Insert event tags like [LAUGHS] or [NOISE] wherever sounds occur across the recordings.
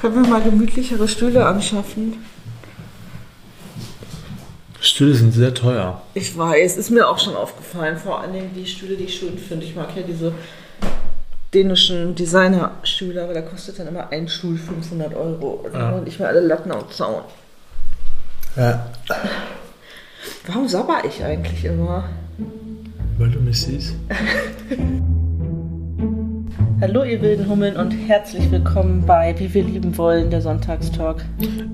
Können wir mal gemütlichere Stühle anschaffen? Stühle sind sehr teuer. Ich weiß, ist mir auch schon aufgefallen. Vor allen Dingen die Stühle, die ich schön finde. Ich mag ja diese dänischen Designerstühle, aber da kostet dann immer ein Stuhl 500 Euro. Und Ja. nicht mehr alle Latten am Zaun. Ja. Warum sabber ich eigentlich immer? Weil du mich siehst. [LAUGHS] Hallo ihr wilden Hummeln und herzlich willkommen bei Wie wir lieben wollen, der Sonntagstalk.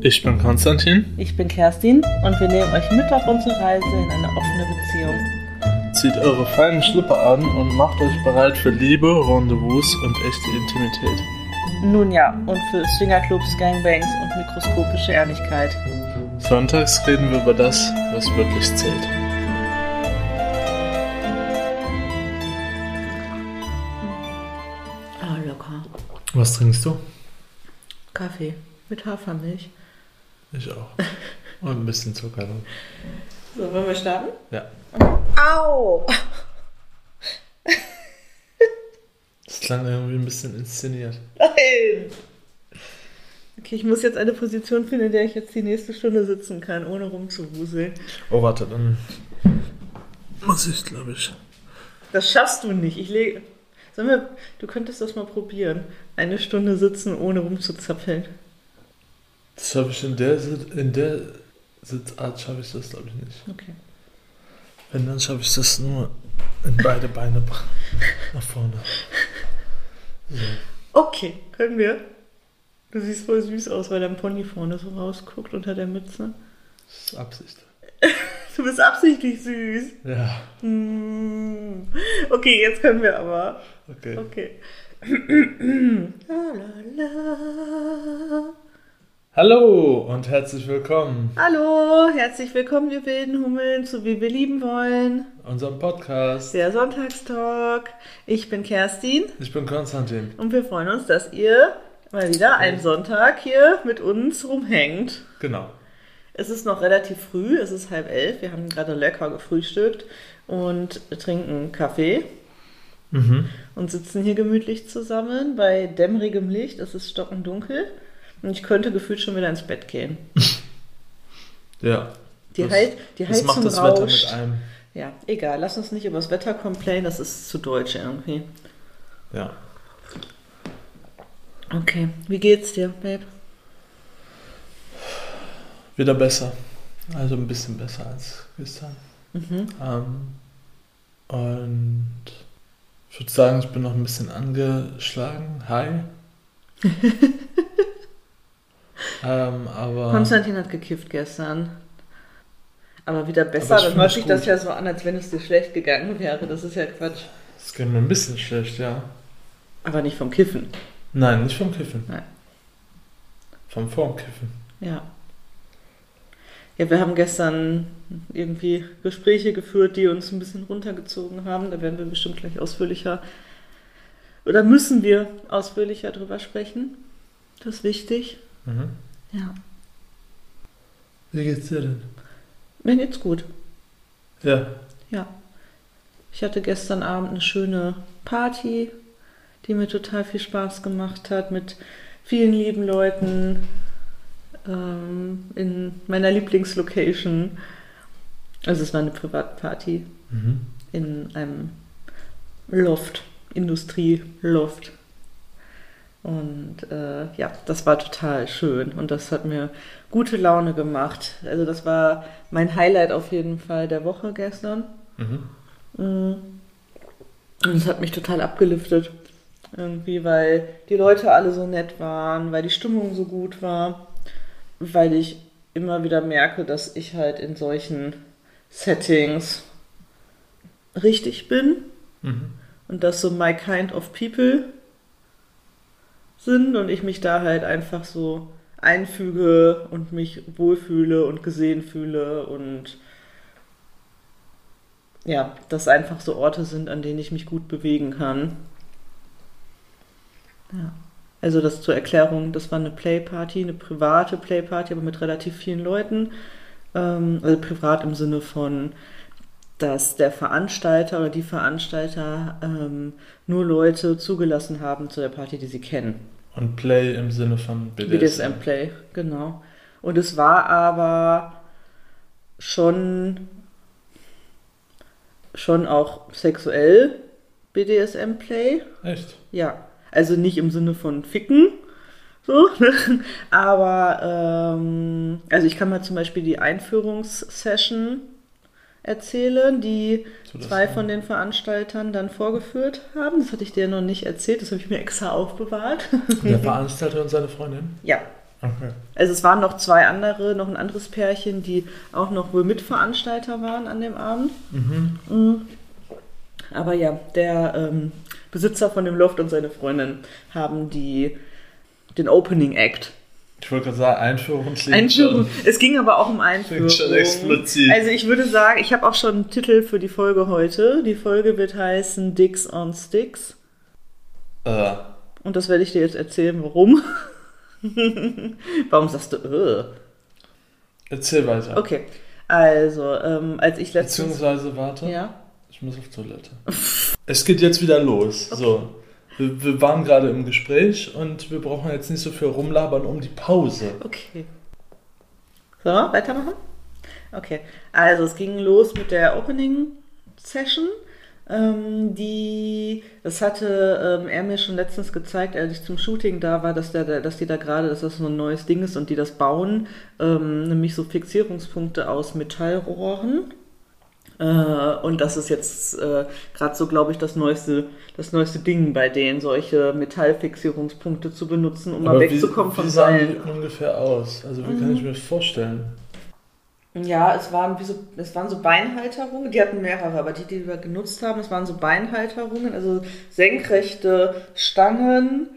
Ich bin Konstantin. Ich bin Kerstin und wir nehmen euch mit auf unsere Reise in eine offene Beziehung. Zieht eure feinen Schlipper an und macht euch bereit für Liebe, Rendezvous und echte Intimität. Nun ja, und für Swingerclubs, Gangbangs und mikroskopische Ehrlichkeit. Sonntags reden wir über das, was wirklich zählt. Was trinkst du? Kaffee mit Hafermilch. Ich auch. Und ein bisschen Zucker drin. So, wollen wir starten? Ja. Au! Das klang irgendwie ein bisschen inszeniert. Nein! Okay, ich muss jetzt eine Position finden, in der ich jetzt die nächste Stunde sitzen kann, ohne rumzuwuseln. Oh, warte, dann muss ich, glaube ich. Das schaffst du nicht. Ich lege. Sollen wir. Du könntest das mal probieren. Eine Stunde sitzen, ohne rumzuzappeln. Das habe ich in der, in der Sitzart schaffe ich das, glaube ich, nicht. Okay. Wenn, dann schaffe ich das nur in beide Beine nach vorne. So. Okay, können wir. Du siehst voll süß aus, weil dein Pony vorne so rausguckt unter der Mütze. Das ist Absicht. [LAUGHS] Du bist absichtlich süß. Ja, Hm. Okay, jetzt können wir aber. okay. Okay. Hallo und herzlich willkommen. Hallo, herzlich willkommen, ihr wilden Hummeln, zu Wie wir lieben wollen. Unserem Podcast. Der Sonntagstalk. Ich bin Kerstin Ich bin Konstantin. und wir freuen uns, dass ihr mal wieder einen Sonntag hier mit uns rumhängt. Genau. Es ist noch relativ früh, es ist halb elf. Wir haben gerade lecker gefrühstückt und trinken Kaffee Mhm. und sitzen hier gemütlich zusammen bei dämmerigem Licht. Es ist stockendunkel und ich könnte gefühlt schon wieder ins Bett gehen. [LAUGHS] Ja. Die, Das- Hei- die Das Heizung macht das Wetter rauscht. mit einem. Ja, egal. Lass uns nicht über das Wetter complain, das ist zu deutsch irgendwie. Ja. Okay, wie geht's dir, Babe? Wieder besser. Also ein bisschen besser als gestern. Mhm. Ähm, und ich würde sagen, ich bin noch ein bisschen angeschlagen. Hi. [LAUGHS] ähm, aber. Konstantin hat gekifft gestern. Aber wieder besser, Aber dann hört sich das ja so an, als wenn es dir schlecht gegangen wäre. Das ist ja Quatsch. Es geht mir ein bisschen schlecht, ja. Aber nicht vom Kiffen. Nein, nicht vom Kiffen. Nein. Vom Vormkiffen. Ja. Ja, wir haben gestern irgendwie Gespräche geführt, die uns ein bisschen runtergezogen haben. Da werden wir bestimmt gleich ausführlicher oder müssen wir ausführlicher drüber sprechen. Das ist wichtig. Mhm. Ja. Wie geht's dir denn? Mir geht's gut. Ja. Ja. Ich hatte gestern Abend eine schöne Party, die mir total viel Spaß gemacht hat, mit vielen lieben Leuten ähm, in meiner Lieblingslocation. Also es war eine Privatparty Mhm. in einem Loft, Industrieloft. Und äh, ja, das war total schön und das hat mir gute Laune gemacht. Also das war mein Highlight auf jeden Fall der Woche gestern. Mhm. Mhm. Und es hat mich total abgeliftet. Irgendwie, weil die Leute alle so nett waren, weil die Stimmung so gut war, weil ich immer wieder merke, dass ich halt in solchen Settings richtig bin Mhm. und dass so my kind of people sind und ich mich da halt einfach so einfüge und mich wohlfühle und gesehen fühle und ja, das einfach so Orte sind, an denen ich mich gut bewegen kann. Ja. Also das zur Erklärung, das war eine Playparty, eine private Playparty, aber mit relativ vielen Leuten. Ähm, also privat im Sinne von, dass der Veranstalter oder die Veranstalter ähm, nur Leute zugelassen haben zu der Party, die sie kennen. Und Play im Sinne von BDSM. BDSM Play, genau. Und es war aber schon, schon auch sexuell BDSM Play. Echt? Ja. Also nicht im Sinne von Ficken. So, ne? aber ähm, also ich kann mal zum Beispiel die Einführungssession erzählen, die So, zwei von den Veranstaltern dann vorgeführt haben. Das hatte ich dir noch nicht erzählt, das habe ich mir extra aufbewahrt. Der Veranstalter und seine Freundin? ja, Okay. also es waren noch zwei andere, noch ein anderes Pärchen, die auch noch wohl Mitveranstalter waren an dem Abend. Mhm. Mhm. Aber ja, der ähm, Besitzer von dem Loft und seine Freundin haben die den Opening Act. Ich wollte gerade sagen, Einführung klingt Einführung. schon- Es ging aber auch um Einführung. Klingt schon explizit. Also ich würde sagen, ich habe auch schon einen Titel für die Folge heute. Die Folge wird heißen Dicks on Sticks. Äh, Und das werde ich dir jetzt erzählen, warum. [LAUGHS] warum sagst du, äh? erzähl weiter. Okay, also, ähm, als ich letztens... Beziehungsweise, warte, Ja? Ich muss auf Toilette. [LAUGHS] es geht jetzt wieder los. So. Wir, wir waren gerade im Gespräch und wir brauchen jetzt nicht so viel rumlabern um die Pause. Okay. So, weitermachen? Okay, also es ging los mit der Opening Session. Ähm, die, das hatte ähm, er mir schon letztens gezeigt, als ich zum Shooting da war, dass, der- dass die da gerade, dass das so ein neues Ding ist und die das bauen, ähm, nämlich so Fixierungspunkte aus Metallrohren. Äh, und das ist jetzt äh, gerade so, glaube ich, das neueste, das neueste Ding bei denen, solche Metallfixierungspunkte zu benutzen, um mal wie, wegzukommen wie von sahen Seilen. die ungefähr aus? Also wie kann ich mir das vorstellen? Ja, es waren, wie so, es waren so Beinhalterungen, die hatten mehrere, aber die, die wir genutzt haben, es waren so Beinhalterungen, also senkrechte Stangen,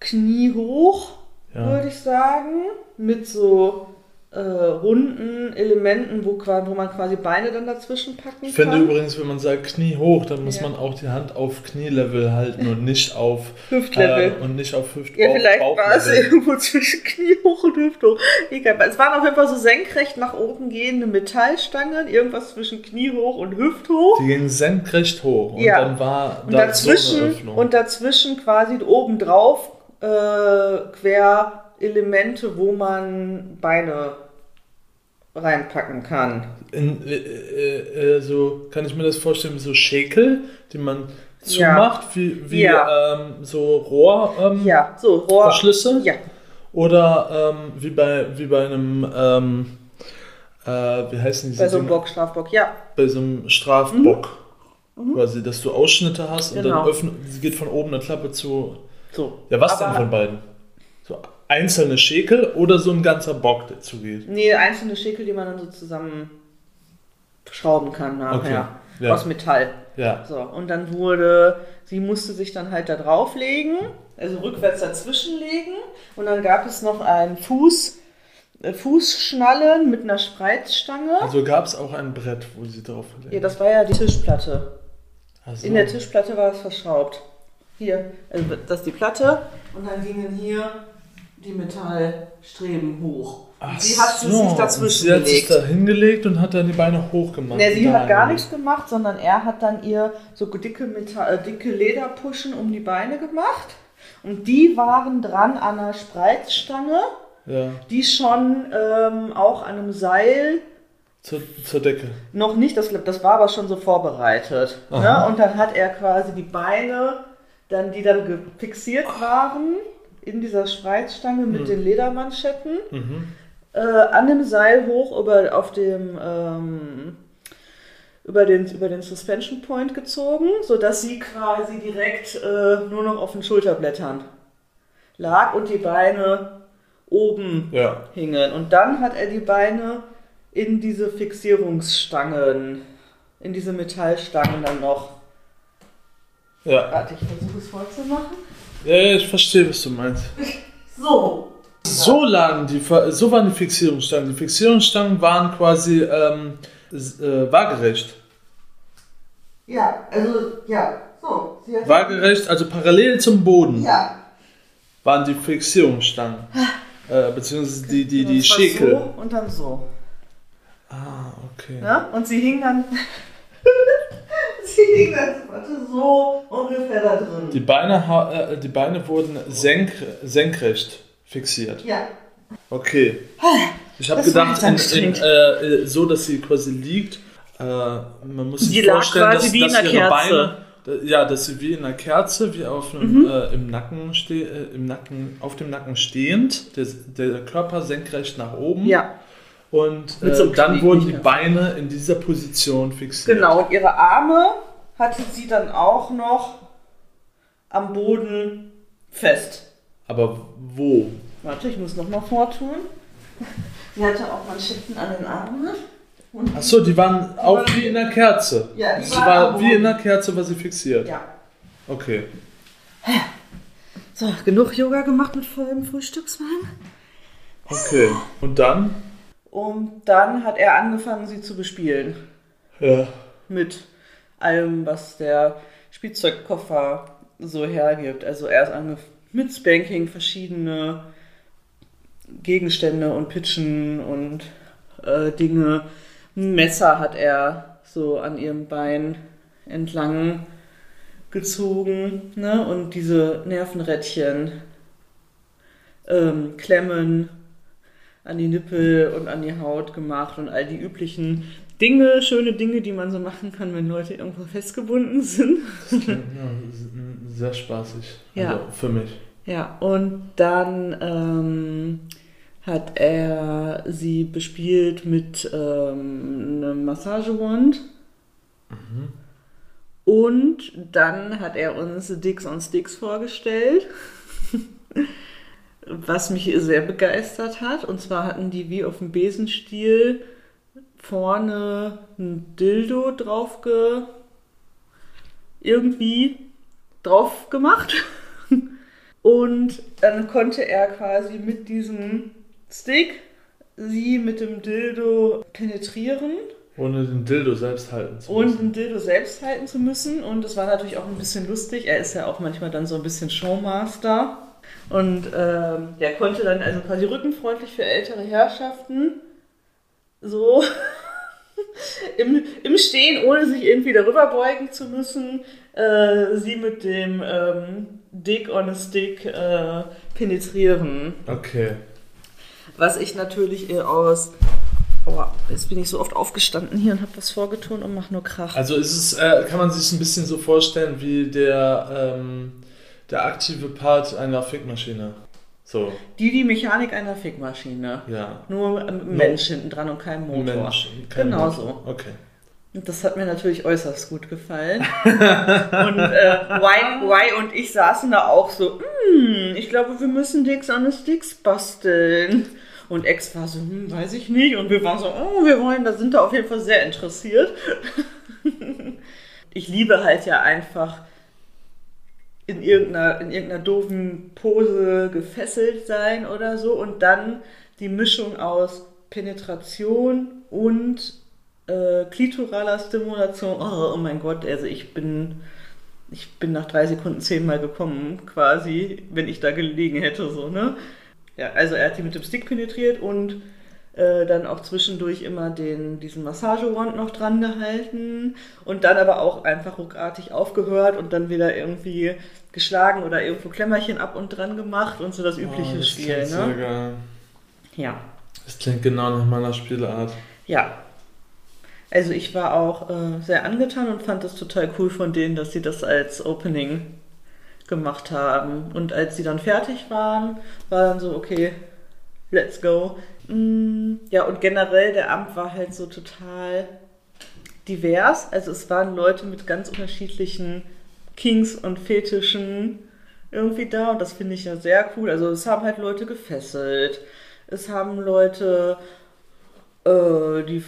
kniehoch, Ja. würde ich sagen, mit so äh, runden Elementen, wo, wo man quasi Beine dann dazwischen packen Ich finde kann. übrigens, wenn man sagt Knie hoch, dann muss Ja. man auch die Hand auf Knielevel halten und nicht auf [LAUGHS] Hüftlevel. Äh, und nicht auf Hüft Ja, vielleicht war es [LAUGHS] irgendwo zwischen Knie hoch und Hüfte hoch. Egal. Es waren auf jeden Fall so senkrecht nach oben gehende Metallstangen, irgendwas zwischen Knie hoch und Hüft hoch. Die gingen senkrecht hoch und Ja. dann war Und da so eine dazwischen, Öffnung. und dazwischen quasi obendrauf äh, quer Elemente, wo man Beine reinpacken kann. In, äh, äh, äh, so kann ich mir das vorstellen wie so Schäkel, die man Ja. zumacht, wie, wie Ja. ähm, so Rohrverschlüsse ähm, Ja, so Rohr. Verschlüsse? Ja, oder ähm, wie bei wie bei einem ähm, äh, wie heißen diese bei so einem? Bock, Strafbock. Ja, bei so einem Strafbock quasi, dass du Ausschnitte hast und Mhm. Genau. dann öffnet, geht von oben eine Klappe zu. so. Ja, was Aber- denn von beiden? So einzelne Schäkel oder so ein ganzer Bock, der zugeht? Nee, einzelne Schäkel, die man dann so zusammen schrauben kann nachher. Okay, ja. Aus Metall. Ja. So, und dann wurde, sie musste sich dann halt da drauflegen, also rückwärts dazwischen legen. Und dann gab es noch einen Fuß, äh, Fußschnallen mit einer Spreizstange. Also gab es auch ein Brett, wo sie drauf ja, das war ja die Tischplatte. also, In der Tischplatte war es verschraubt. Hier, also das ist die Platte und dann gingen hier die Metallstreben hoch. Ach sie hat so, sich dazwischen Sie hat sich gelegt. da hingelegt und hat dann die Beine hochgemacht. Ne, sie hat gar nichts gemacht, sondern er hat dann ihr so dicke, Metall, äh, dicke Lederpuschen um die Beine gemacht. Und die waren dran an einer Spreizstange, Ja, die schon ähm, auch an einem Seil zur, zur Decke. noch nicht, das, das war aber schon so vorbereitet. Ne? Und dann hat er quasi die Beine, dann, die dann fixiert waren in dieser Spreizstange mit den Ledermanschetten, Mhm. äh, an dem Seil hoch über, auf dem, ähm, über, den, über den Suspension Point gezogen, sodass sie quasi direkt äh, nur noch auf den Schulterblättern lag und die Beine oben Ja. hingen. Und dann hat er die Beine in diese Fixierungsstangen, in diese Metallstangen dann noch. Ja. Warte, ich versuche es vorzumachen. Ja, ja, ich verstehe, was du meinst. [LAUGHS] So. So lagen die, so waren die Fixierungsstangen. Die Fixierungsstangen waren quasi ähm, äh, waagerecht. Ja, also, ja, so. Waagerecht, also parallel zum Boden Ja. waren die Fixierungsstangen. Äh, beziehungsweise die, die, die Schäkel. So und dann so. Ah, okay. Ne? Und sie hing dann. [LAUGHS] liegen dann warte, so ungefähr da drin. Die Beine, äh, die Beine wurden senk senkrecht fixiert. Ja. Okay. Ich habe Das gedacht, in, in, anstrengend. äh, so, dass sie quasi liegt. Äh, man muss sich Die vorstellen, dass, wie in dass einer ihre Kerze. Beine, ja, dass sie wie in einer Kerze, wie auf einem, Mhm. äh, im Nacken ste äh, im Nacken, auf dem Nacken stehend, der, der Körper senkrecht nach oben. Ja, Und äh, so dann Knie- wurden die. Beine in dieser Position fixiert. genau. Und ihre Arme hatte sie dann auch noch am Boden fest. Aber wo? Warte, ich muss nochmal vortun. Sie hatte auch Manschetten an den Armen. Achso, die waren auch waren- wie in einer Kerze. Ja, die sie war wie in einer Kerze, war sie fixiert. ja. Okay. So, genug Yoga gemacht mit vollem Frühstückswagen. Okay. Und dann? Und dann hat er angefangen, sie zu bespielen. Ja. Mit allem, was der Spielzeugkoffer so hergibt. Also erst mit Spanking, verschiedene Gegenstände und Pitchen und äh, Dinge. Ein Messer hat er so an ihrem Bein entlang gezogen. Ne? Und diese Nervenrädchen, ähm, Klemmen an die Nippel und an die Haut gemacht und all die üblichen Dinge, schöne Dinge, die man so machen kann, wenn Leute irgendwo festgebunden sind. [LAUGHS] ja sehr spaßig. Ja. Also für mich. Ja, und dann ähm, hat er sie bespielt mit ähm, einem Massagewand. Und dann hat er uns Dicks on Sticks vorgestellt, [LAUGHS] was mich sehr begeistert hat. Und zwar hatten die wie auf dem Besenstiel vorne ein Dildo drauf ge irgendwie drauf gemacht. [LAUGHS] Und dann konnte er quasi mit diesem Stick sie mit dem Dildo penetrieren Ohne den Dildo selbst halten zu und müssen. den Dildo selbst halten zu müssen. Und es war natürlich auch ein bisschen lustig. Er ist ja auch manchmal dann so ein bisschen Showmaster. Und ähm, der konnte dann also quasi rückenfreundlich für ältere Herrschaften so [LAUGHS] im, im Stehen, ohne sich irgendwie darüber beugen zu müssen, äh, sie mit dem ähm, Dick on a Stick äh, penetrieren. Okay. Was ich natürlich eher aus. Oh, jetzt bin ich so oft aufgestanden hier und habe was vorgetun und mache nur Krach. Also ist es, äh, kann man sich ein bisschen so vorstellen wie der, ähm, der aktive Part einer Fickmaschine. So, Die, die Mechanik einer Fickmaschine. ja. Nur ein Mensch hinten dran und kein Motor. Mensch, kein Genau Motor. Okay. Und das hat mir natürlich äußerst gut gefallen. [LAUGHS] und äh, y, y und ich saßen da auch so, hm, ich glaube, wir müssen Dicks on the Sticks basteln. Und Ex war so, hm, weiß ich nicht. Und wir waren so, oh, wir wollen, da sind da auf jeden Fall sehr interessiert. [LAUGHS] ich liebe halt ja einfach in irgendeiner, in irgendeiner doofen Pose gefesselt sein oder so. Und dann die Mischung aus Penetration und äh, klitoraler Stimulation. Oh, oh mein Gott, also ich bin, ich bin nach drei Sekunden zehnmal gekommen, quasi, wenn ich da gelegen hätte, so, ne? Ja, also er hat die mit dem Stick penetriert und äh, dann auch zwischendurch immer den, diesen Massagewand noch dran gehalten und dann aber auch einfach ruckartig aufgehört und dann wieder irgendwie geschlagen oder irgendwo Klemmerchen ab und dran gemacht und so das übliche Oh, das Spiel, klingt Sehr ne? geil. Ja. Das klingt genau nach meiner Spielart. Ja. Also ich war auch äh, sehr angetan und fand das total cool von denen, dass sie das als Opening gemacht haben. Und als sie dann fertig waren, war dann so, okay, let's go. Mm, ja, und generell der Amt war halt so total divers. Also es waren Leute mit ganz unterschiedlichen Kings und Fetischen irgendwie da und das finde ich ja sehr cool. Also es haben halt Leute gefesselt. Es haben Leute äh, die,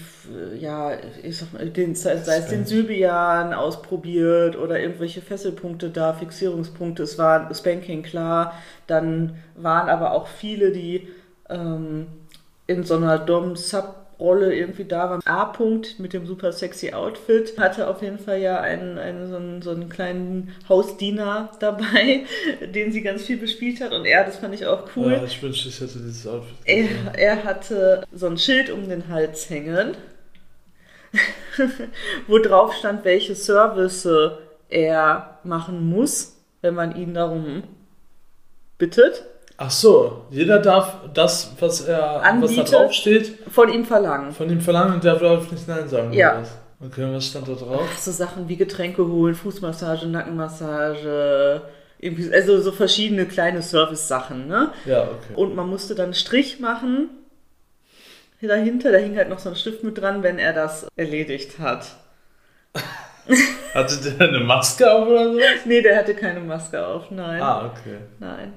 ja, ich sag mal, den, sei sei es den Sybian ausprobiert oder irgendwelche Fesselpunkte da, Fixierungspunkte. Es war Spanking klar. Dann waren aber auch viele, die ähm, in so einer Dom-Sub-Rolle irgendwie da waren. A-Punkt mit dem super sexy Outfit hatte auf jeden Fall ja einen, einen, so, einen, so einen kleinen Hausdiener [LAUGHS] dabei, den sie ganz viel bespielt hat. Und er, das fand ich auch cool. Ja, ich wünschte, ich hätte dieses Outfit. Er, er hatte so ein Schild um den Hals hängen. [LAUGHS] wo drauf stand, welche Service er machen muss, wenn man ihn darum bittet, Ach so, jeder darf das, was er, was da Anbietet. drauf steht, von ihm verlangen. von ihm verlangen und der darf nicht Nein sagen. Ja. Okay, was stand da drauf? So Sachen wie Getränke holen, Fußmassage, Nackenmassage, also so verschiedene kleine Service-Sachen, ne? Ja, okay. Und man musste dann einen Strich machen dahinter, da hing halt noch so ein Stift mit dran, wenn er das erledigt hat. [LAUGHS] Hatte der eine Maske auf oder so? Nee, der hatte keine Maske auf, nein. Ah, okay. Nein.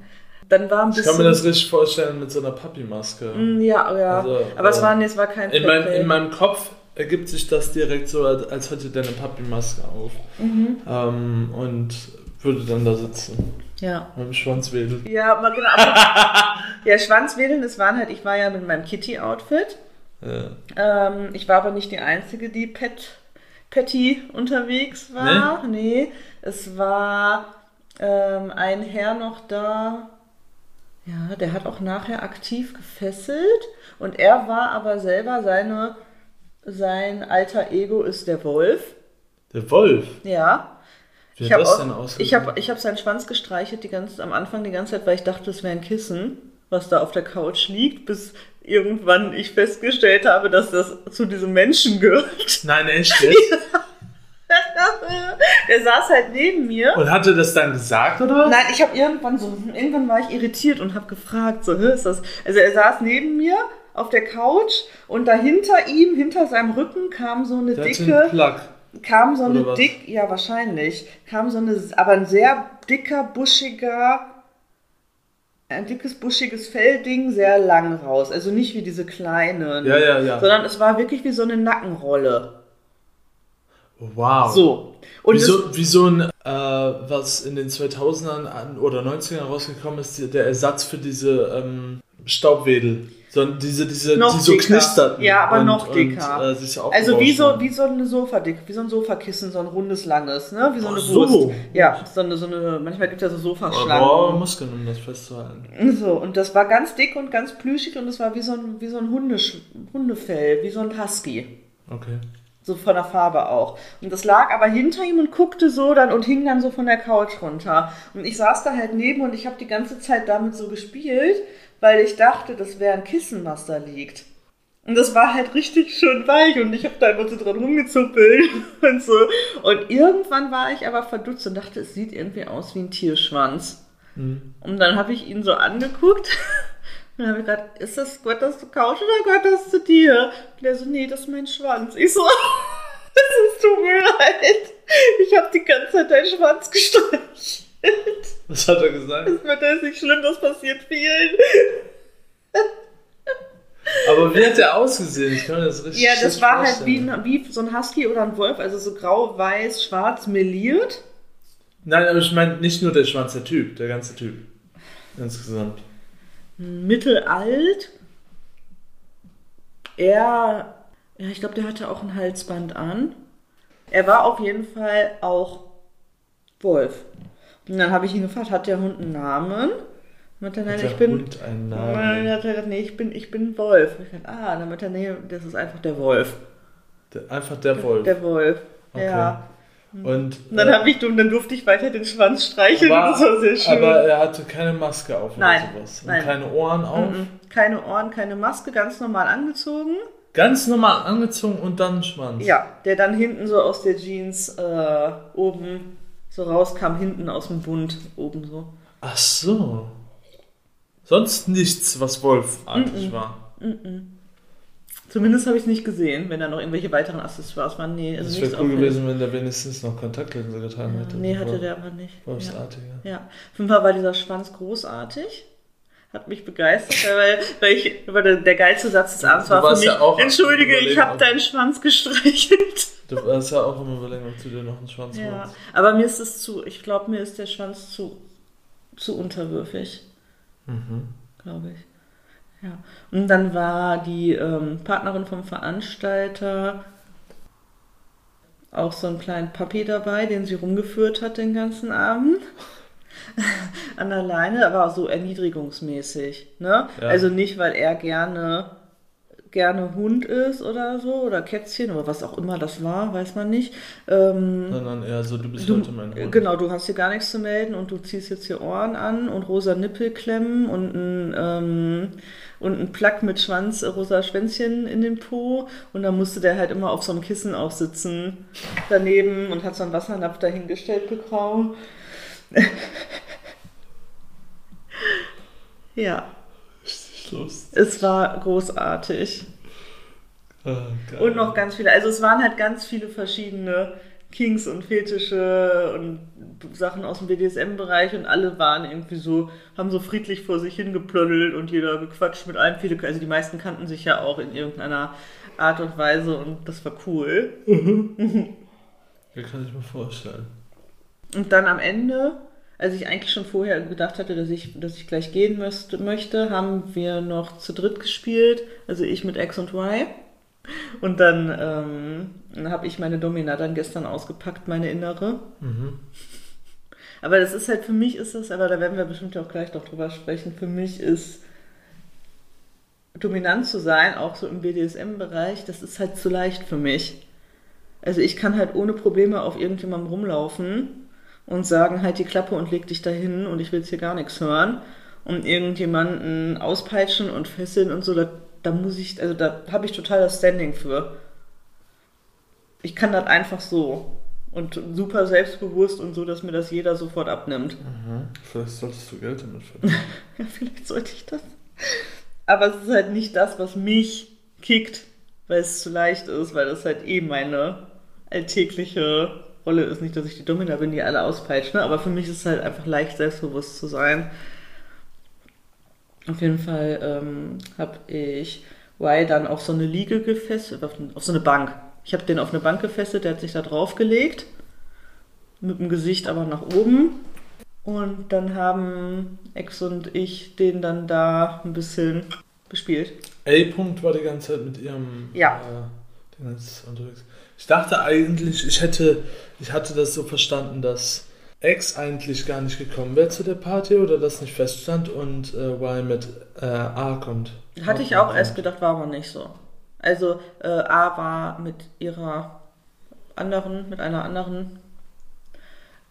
Dann war ein Ich bisschen. kann mir das richtig vorstellen mit so einer Papi-Maske. Mm, Ja, ja. Also, aber es äh, war, nee, es war kein In, mein, in meinem Kopf ergibt sich das direkt so, als hätte der eine Papi-Maske auf. Mhm. Ähm, und würde dann da sitzen. Ja. Mit dem Schwanz wedelt. Ja, mal genau. Aber, [LAUGHS] ja, Schwanzwedeln, das waren halt, ich war ja mit meinem Kitty-Outfit. Ja. Ähm, ich war aber nicht die Einzige, die Pet, Petty unterwegs war. Nee. es war ähm, ein Herr noch da. Ja, der hat auch nachher aktiv gefesselt. Und er war aber selber seine, sein alter Ego ist der Wolf. Der Wolf. Ja. Wie Ich hat habe das denn ausgesehen? ich hab, ich hab seinen Schwanz gestreichelt die ganze, am Anfang die ganze Zeit, weil ich dachte, es wäre ein Kissen, was da auf der Couch liegt, bis irgendwann ich festgestellt habe, dass das zu diesem Menschen gehört. Nein, echt jetzt? [LAUGHS] [LAUGHS] Der saß halt neben mir. Und hatte das dann gesagt, oder? Nein, ich habe irgendwann so, irgendwann war ich irritiert und habe gefragt, so, ist das? Also er saß neben mir auf der Couch und dahinter ihm, hinter seinem Rücken kam so eine Der dicke, kam so eine dick, ja wahrscheinlich, kam so eine, aber ein sehr dicker, buschiger, ein dickes, buschiges Fellding, sehr lang raus. Also nicht wie diese kleinen. Ja, ja, ja. Sondern es war wirklich wie so eine Nackenrolle. Wow. So. Und wie, so, wie so ein, äh, was in den 2000ern an, oder 90ern rausgekommen ist, der Ersatz für diese ähm, Staubwedel. So, diese, diese, Noch die so dicker. knisterten. Ja, aber und, noch dicker. Und, äh, so Also wie so, wie so eine Sofadick, wie so ein Sofakissen, so ein rundes, langes, ne? Wie so eine so. Wurst. Ja, so eine, so eine, manchmal gibt es ja so Sofaschlangen. boah, Muskeln, um das festzuhalten. So, und das war ganz dick und ganz plüschig und es war wie so ein, wie so ein Hundesch Hundefell, wie so ein Husky. Okay. So von der Farbe auch. Und das lag aber hinter ihm und guckte so dann und hing dann so von der Couch runter. Und ich saß da halt neben und ich habe die ganze Zeit damit so gespielt, weil ich dachte, das wäre ein Kissen, was da liegt. Und das war halt richtig schön weich und ich habe da immer so dran rumgezuppelt [LAUGHS] und so. Und irgendwann war ich aber verdutzt und dachte, es sieht irgendwie aus wie ein Tierschwanz. Mhm. Und dann habe ich ihn so angeguckt. [LAUGHS] Und dann habe ich gedacht, ist das, gehört das zur Couch oder gehört das zu dir? Und er so, nee, das ist mein Schwanz. Ich so, es tut mir leid. Ich habe die ganze Zeit deinen Schwanz gestreichelt. Was hat er gesagt? Das wird das nicht schlimm, das passiert vielen. Aber wie hat der ausgesehen? Ich kann das richtig Ja, das war halt wie, ein- wie so ein Husky oder ein Wolf, also so grau, weiß, schwarz meliert. Nein, aber ich meine nicht nur der Schwanz, der Typ, der ganze Typ. Insgesamt. Mittelalt. Er, ja, ich glaube, der hatte auch ein Halsband an. Er war auf jeden Fall auch Wolf. Und dann habe ich ihn gefragt, hat der Hund einen Namen? Und hat er, nein, Hat der ich bin. Hund einen Nein, Namen? dann hat er gesagt, nee, ich bin, ich bin Wolf. Und ich dachte, ah, dann hat er, nee, das ist einfach der Wolf. Der, einfach der Wolf. Der Wolf. Okay. Ja. Und, Und dann, äh, hab ich, dann durfte ich weiter den Schwanz streicheln aber, das war sehr schön. aber er hatte keine Maske auf Nein, oder sowas. Und nein. keine Ohren auf. Keine Ohren, keine Maske, ganz normal angezogen. Ganz normal angezogen und dann Schwanz. Ja, der dann hinten so aus der Jeans äh, oben so rauskam, hinten aus dem Bund, oben so. Ach so. Sonst nichts, was Wolfartig war. Zumindest habe ich es nicht gesehen, wenn da noch irgendwelche weiteren Accessoires waren. Nee, also Es wäre cool gewesen, wenn der wenigstens noch Kontaktlinse getragen hätte. Nee, hatte war der aber nicht. Ja. Wolfsartig, ja. ja. Auf jeden Fall war dieser Schwanz großartig. Hat mich begeistert, weil, weil, ich, weil der, geilste Satz des Abends war für mich, ja entschuldige, ich habe deinen Schwanz gestreichelt. Du warst ja auch immer überlegen, ob du dir noch einen Schwanz Ja, holst. aber mir ist es zu, ich glaube, mir ist der Schwanz zu, zu unterwürfig. Mhm. glaube ich. Ja. Und dann war die ähm, Partnerin vom Veranstalter auch so einen kleinen Papi dabei, den sie rumgeführt hat den ganzen Abend. [LAUGHS] An der Leine, aber so erniedrigungsmäßig. Ne? Ja. Also nicht, weil er gerne gerne Hund ist oder so, oder Kätzchen, oder was auch immer das war, weiß man nicht. Ähm, Sondern eher so, du bist du, heute mein Hund. genau, du hast hier gar nichts zu melden und du ziehst jetzt hier Ohren an und rosa Nippelklemmen und ein, ähm, und ein Plug mit Schwanz, äh, rosa Schwänzchen in den Po und dann musste der halt immer auf so einem Kissen auch sitzen daneben und hat so einen Wassernapf dahingestellt bekommen. [LAUGHS] ja, Lustig. es war großartig. Geil. Und noch ganz viele, also es waren halt ganz viele verschiedene Kings und Fetische und Sachen aus dem BDSM-Bereich und alle waren irgendwie so, haben so friedlich vor sich hingeplöddelt und jeder gequatscht mit allen. Viele, also die meisten kannten sich ja auch in irgendeiner Art und Weise und das war cool. [LAUGHS] Ja, kann ich mir vorstellen. Und dann am Ende, als ich eigentlich schon vorher gedacht hatte, dass ich, dass ich gleich gehen müsste, möchte, haben wir noch zu dritt gespielt, also ich mit X und Y. Und dann, ähm, habe ich meine Domina dann gestern ausgepackt, meine innere. Mhm. Aber das ist halt, für mich ist das, aber da werden wir bestimmt auch gleich noch drüber sprechen, für mich ist dominant zu sein, auch so im BDSM-Bereich, das ist halt zu leicht für mich. Also ich kann halt ohne Probleme auf irgendjemandem rumlaufen und sagen, halt die Klappe und leg dich dahin und ich will jetzt hier gar nichts hören. Und irgendjemanden auspeitschen und fesseln und so, da, da muss ich, also da habe ich total das Standing für. Ich kann das einfach so. Und super selbstbewusst und so, dass mir das jeder sofort abnimmt. Mhm. Vielleicht solltest du Geld damit verdienen. [LAUGHS] Ja, vielleicht sollte ich das. Aber es ist halt nicht das, was mich kickt, weil es zu leicht ist, weil das halt eh meine alltägliche Rolle ist. Nicht, dass ich die Domina bin, die alle auspeitscht, ne? aber für mich ist es halt einfach leicht, selbstbewusst zu sein. Auf jeden Fall ähm, habe ich Y dann auf so eine Liege gefesselt, auf, auf so eine Bank. Ich habe den auf eine Bank gefesselt, der hat sich da draufgelegt, mit dem Gesicht aber nach oben. Und dann haben Ex und ich den dann da ein bisschen bespielt. A-Punkt war die ganze Zeit mit ihrem Ja. äh, jetzt unterwegs. Ich dachte eigentlich, ich hätte, ich hatte das so verstanden, dass X eigentlich gar nicht gekommen wäre zu der Party oder das nicht feststand und äh, Y mit äh, A kommt. Hatte ich auch erst gedacht, war aber nicht so. Also äh, A war mit ihrer anderen, mit einer anderen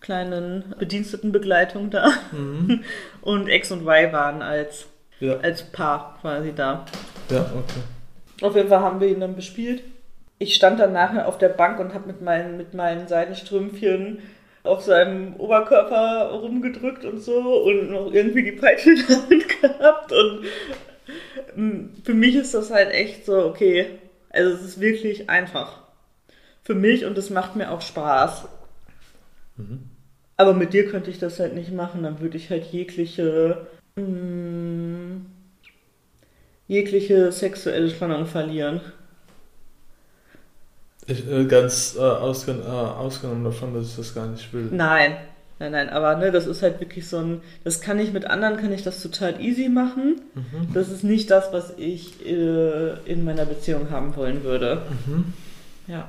kleinen Bedienstetenbegleitung da. Mhm. [LAUGHS] Und X und Y waren als, Ja, als Paar quasi da. ja, okay. Auf jeden Fall haben wir ihn dann bespielt. Ich stand dann nachher auf der Bank und habe mit meinen, mit meinen Seidenstrümpfchen auf seinem Oberkörper rumgedrückt und so und noch irgendwie die Peitsche in der Hand [LAUGHS] gehabt. Und mm, für mich ist das halt echt so, okay, also es ist wirklich einfach. Für mich und es macht mir auch Spaß. Mhm. Aber mit dir könnte ich das halt nicht machen, dann würde ich halt jegliche, mm, jegliche sexuelle Spannung verlieren. Ich, äh, ganz äh, ausgen äh, ausgenommen davon, dass ich das gar nicht will. Nein, nein, nein, aber ne, das ist halt wirklich so ein, das kann ich mit anderen, kann ich das total easy machen. Mhm. Das ist nicht das, was ich äh, in meiner Beziehung haben wollen würde. Mhm. Ja.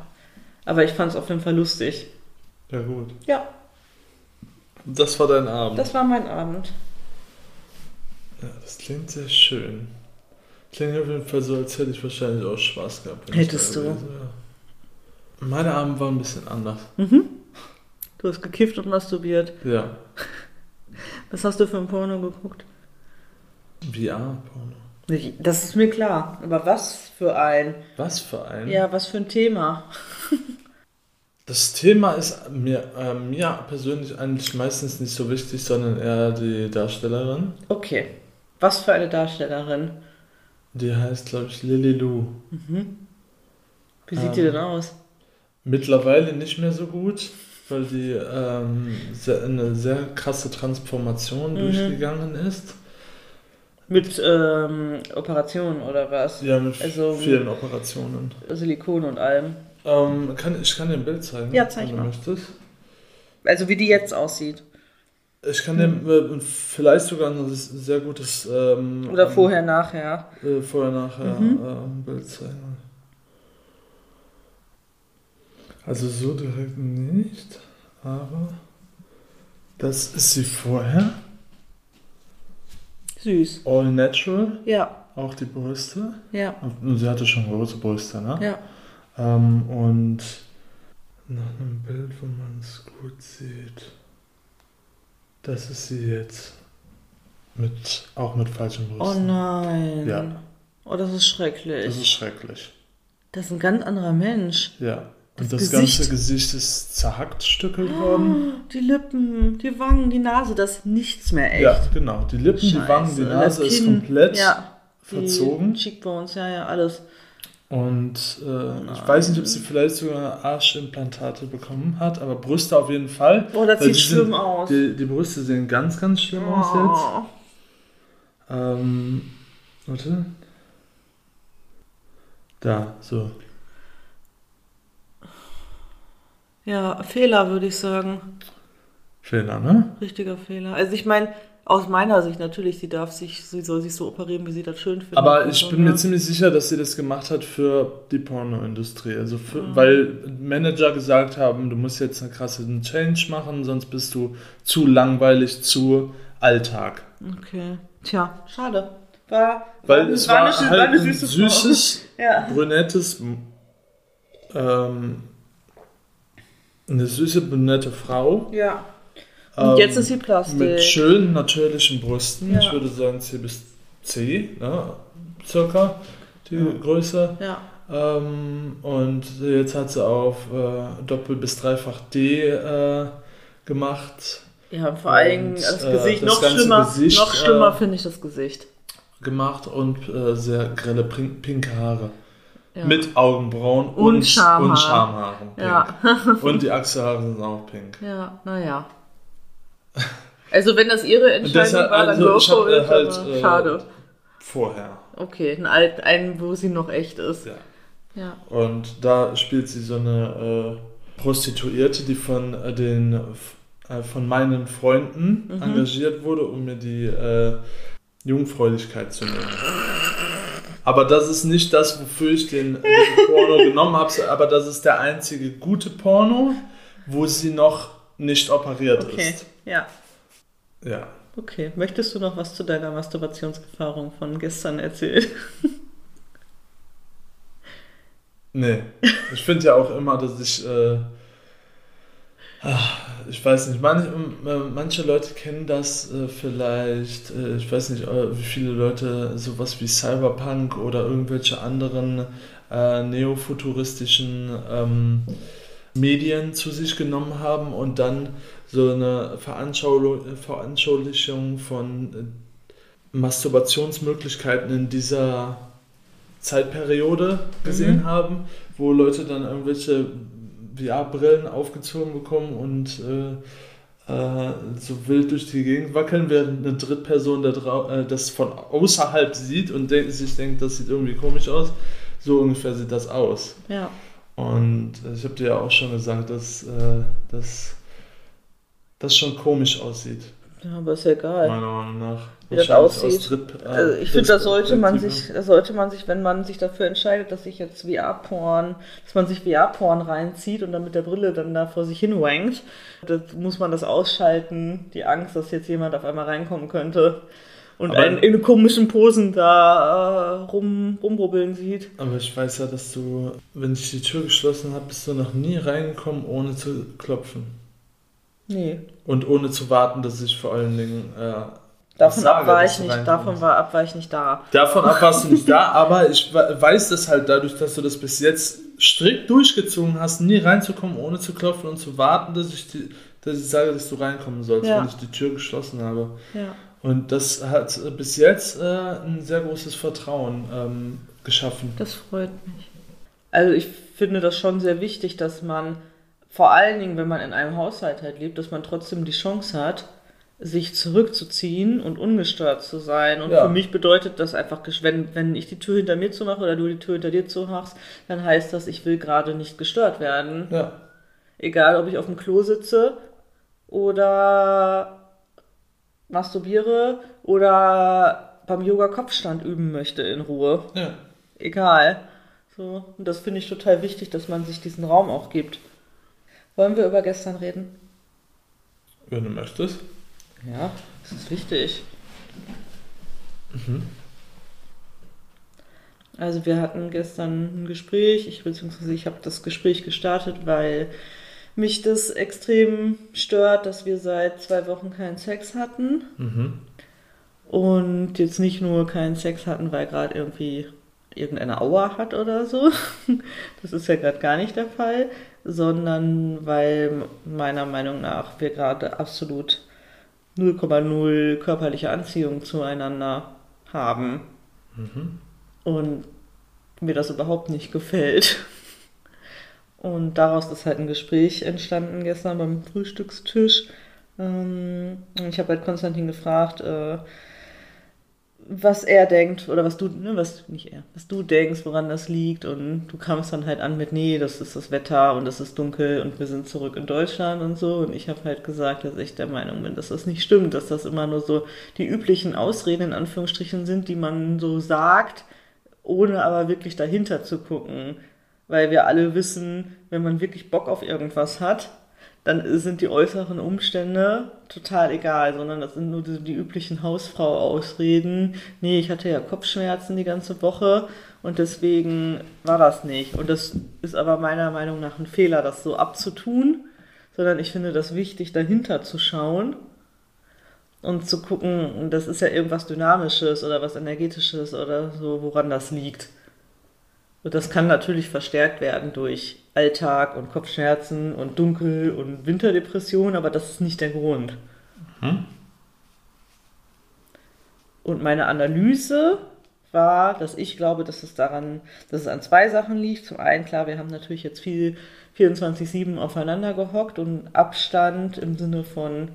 Aber ich fand es auf jeden Fall lustig. Ja, gut. Ja, Das war dein Abend. das war mein Abend. Ja, das klingt sehr schön. Klingt auf jeden Fall so, als hätte ich wahrscheinlich auch Spaß gehabt. Hättest du. gewesen wäre. Meine Abend war ein bisschen anders. Mhm. Du hast gekifft und masturbiert. Ja. [LAUGHS] Was hast du für ein Porno geguckt? VR-Porno. Das ist mir klar. Aber was für ein? Was für ein? Ja, was für ein Thema? [LAUGHS] Das Thema ist mir, äh, mir persönlich eigentlich meistens nicht so wichtig, sondern eher die Darstellerin. Okay. Was für eine Darstellerin? Die heißt, glaube ich, Lily Lou. Wie sieht die Ähm. denn aus? Mittlerweile nicht mehr so gut, weil die ähm, sehr, eine sehr krasse Transformation Mhm. durchgegangen ist. Mit ähm, Operationen oder was? Ja, mit Also- vielen Operationen. Silikon und allem. Ähm, kann, ich kann dir ein Bild zeigen, Ja, zeig wenn mal. du möchtest. Also wie die jetzt aussieht. Ich kann dir äh, vielleicht sogar ein sehr gutes ähm, Oder ähm, vorher, nachher. äh, vorher nachher Mhm. ähm, Bild zeigen. Also so direkt nicht, aber das ist sie vorher. Süß. All natural. Ja. auch die Brüste. Ja. Und sie hatte schon große Brüste, ne? Ja. Ähm, und nach einem Bild, wo man es gut sieht, das ist sie jetzt mit, auch mit falschen Oh Brüsten. nein. Ja. Oh, das ist schrecklich. Das ist schrecklich. Das ist ein ganz anderer Mensch. Ja. Das Und das ganze Gesicht ist zerhackt stückelt worden. Die Lippen, die Wangen, die Nase, das ist nichts mehr echt. Ja, genau. Die Lippen, die Scheiße. Wangen, die Nase ist Kinn, komplett ja, verzogen. Die Cheekbones, ja, ja, alles. Und äh, ich weiß nicht, ob sie vielleicht sogar Arschimplantate bekommen hat, aber Brüste auf jeden Fall. Oh, das sieht die schlimm sind, aus. Die, die Brüste sehen ganz, ganz schlimm aus jetzt. Oh. Ähm, warte. Da, so. Ja, Fehler würde ich sagen. Fehler, ne? Richtiger Fehler. Also ich meine, aus meiner Sicht natürlich, sie darf sich, sie soll sich so operieren, wie sie das schön findet. Aber ich so, bin mir ne? ziemlich sicher, dass sie das gemacht hat für die Pornoindustrie. Also für, Mhm. weil Manager gesagt haben, du musst jetzt eine krasse Change machen, sonst bist du zu langweilig, zu Alltag. Okay. Tja, schade. War, Weil war, es war war, eine, halt war eine ein süße süßes, Frau. [LAUGHS] Ja. brünettes, ähm, eine süße brünette Frau. Ja. Und ähm, jetzt ist sie Plastik. Mit schönen natürlichen Brüsten. Ja. Ich würde sagen C bis C, ne? circa die Ja. Größe. Ja. Ähm, und jetzt hat sie auf äh, Doppel- bis Dreifach D äh, gemacht. Ja, vor allem Und, das äh, Gesicht das noch ganze schlimmer. Gesicht, noch schlimmer äh, finde ich das Gesicht. gemacht und äh, sehr grelle pink, pinke Haare. Ja. Mit Augenbrauen Und und, Schamhaar. und Schamhaaren. pink. Ja. [LAUGHS] Und die Achselhaare sind auch pink. Ja, naja. Also wenn das ihre Entscheidung war, dann also go for äh, it, halt, äh, schade. Vorher. Okay, einen alten, einen, wo sie noch echt ist. Ja. Ja. Und da spielt sie so eine äh, Prostituierte, die von äh, den äh, von meinen Freunden Mhm. engagiert wurde, um mir die äh, Jungfräulichkeit zu nehmen. Aber das ist nicht das, wofür ich den, den Porno [LAUGHS] genommen habe, aber das ist der einzige gute Porno, wo sie noch nicht operiert Okay, ist. ja. Ja. Okay, möchtest du noch was zu deiner Masturbationserfahrung von gestern erzählen? Nee. Ich finde ja auch immer, dass ich. Äh, ach, ich weiß nicht, manch, äh, manche Leute kennen das äh, vielleicht. Äh, ich weiß nicht, äh, wie viele Leute sowas wie Cyberpunk oder irgendwelche anderen äh, neofuturistischen ähm, Medien zu sich genommen haben und dann so eine Veranschaulichung, von Masturbationsmöglichkeiten in dieser Zeitperiode gesehen haben, wo Leute dann irgendwelche VR-Brillen aufgezogen bekommen und äh, äh, so wild durch die Gegend wackeln, während eine Drittperson da äh, das von außerhalb sieht und denk sich denkt, das sieht irgendwie komisch aus. So ungefähr sieht das aus. Ja. Und äh, ich habe dir ja auch schon gesagt, dass äh, das schon komisch aussieht, Ja, aber ist ja egal. meiner Meinung nach. Wie das aussieht. aus Dritt- äh, Also ich finde, da sollte man sich, da sollte man sich, wenn man sich dafür entscheidet, dass sich jetzt VR-Porn, dass man sich VR-Porn reinzieht und dann mit der Brille dann da vor sich hin wankt, das muss man das ausschalten, die Angst, dass jetzt jemand auf einmal reinkommen könnte und Aber- einen in komischen Posen da äh, rum, rumrubbeln sieht. Aber ich weiß ja, dass du, wenn ich die Tür geschlossen habe, bist du noch nie reingekommen, ohne zu klopfen. Nee. Und ohne zu warten, dass ich vor allen Dingen. Äh, Davon sage, ab war ich nicht, davon war ab war ich nicht da. Davon ab warst du nicht da, aber ich we- weiß das halt dadurch, dass du das bis jetzt strikt durchgezogen hast, nie reinzukommen, ohne zu klopfen und zu warten, dass ich, die, dass ich sage, dass du reinkommen sollst, Ja. wenn ich die Tür geschlossen habe. Ja. Und das hat bis jetzt äh, ein sehr großes Vertrauen ähm, geschaffen. Das freut mich. Also ich finde das schon sehr wichtig, dass man, vor allen Dingen, wenn man in einem Haushalt halt lebt, dass man trotzdem die Chance hat, sich zurückzuziehen und ungestört zu sein. Und Ja. für mich bedeutet das einfach, wenn, wenn ich die Tür hinter mir zumache oder du die Tür hinter dir zumachst, dann heißt das, ich will gerade nicht gestört werden. Ja. Egal, ob ich auf dem Klo sitze oder masturbiere oder beim Yoga Kopfstand üben möchte in Ruhe ja. egal. So, und das finde ich total wichtig, dass man sich diesen Raum auch gibt. Wollen wir über gestern reden? Wenn du möchtest. Ja, das ist wichtig. Also wir hatten gestern ein Gespräch, ich beziehungsweise ich habe das Gespräch gestartet, weil mich das extrem stört, dass wir seit zwei Wochen keinen Sex hatten. Mhm. Und jetzt nicht nur keinen Sex hatten, weil gerade irgendwie irgendeine Aua hat oder so. [LAUGHS] Das ist ja gerade gar nicht der Fall, sondern weil meiner Meinung nach wir gerade absolut 0,0 körperliche Anziehung zueinander haben. Mhm. Und mir das überhaupt nicht gefällt. Und daraus ist halt ein Gespräch entstanden gestern beim Frühstückstisch. Ähm, Ich habe halt Konstantin gefragt, äh, was er denkt oder was du, ne, was nicht er, was du denkst, woran das liegt. Und du kamst dann halt an mit, nee, das ist das Wetter und es ist dunkel und wir sind zurück in Deutschland und so. Und ich habe halt gesagt, dass ich der Meinung bin, dass das nicht stimmt, dass das immer nur so die üblichen Ausreden in Anführungsstrichen sind, die man so sagt, ohne aber wirklich dahinter zu gucken. Weil wir alle wissen, wenn man wirklich Bock auf irgendwas hat, dann sind die äußeren Umstände total egal, sondern das sind nur die, die üblichen Hausfrau-Ausreden. Nee, ich hatte ja Kopfschmerzen die ganze Woche und deswegen war das nicht. Und das ist aber meiner Meinung nach ein Fehler, das so abzutun, sondern ich finde das wichtig, dahinter zu schauen und zu gucken, das ist ja irgendwas Dynamisches oder was Energetisches oder so, woran das liegt. Und das kann natürlich verstärkt werden durch Alltag und Kopfschmerzen und Dunkel und Winterdepression, aber das ist nicht der Grund. Mhm. Und meine Analyse war, dass ich glaube, dass es daran, dass es an zwei Sachen liegt. Zum einen, klar, wir haben natürlich jetzt viel 24-7 aufeinander gehockt und Abstand im Sinne von,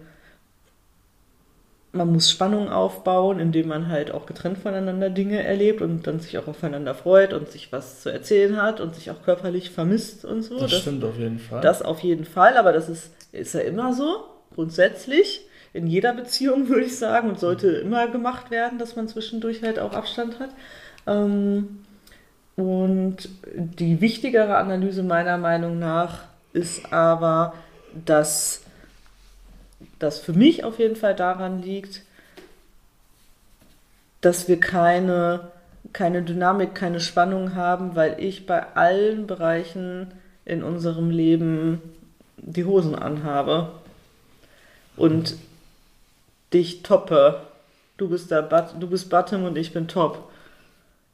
man muss Spannung aufbauen, indem man halt auch getrennt voneinander Dinge erlebt und dann sich auch aufeinander freut und sich was zu erzählen hat und sich auch körperlich vermisst und so. Das, stimmt auf jeden Fall. Das auf jeden Fall, aber das ist, ist ja immer so, grundsätzlich. In jeder Beziehung [LAUGHS] würde ich sagen und sollte immer gemacht werden, dass man zwischendurch halt auch Abstand hat. Ähm, und die wichtigere Analyse meiner Meinung nach ist aber, dass das für mich auf jeden Fall daran liegt, dass wir keine, keine Dynamik, keine Spannung haben, weil ich bei allen Bereichen in unserem Leben die Hosen anhabe und dich toppe. Du bist But du bist Bottom und ich bin Top.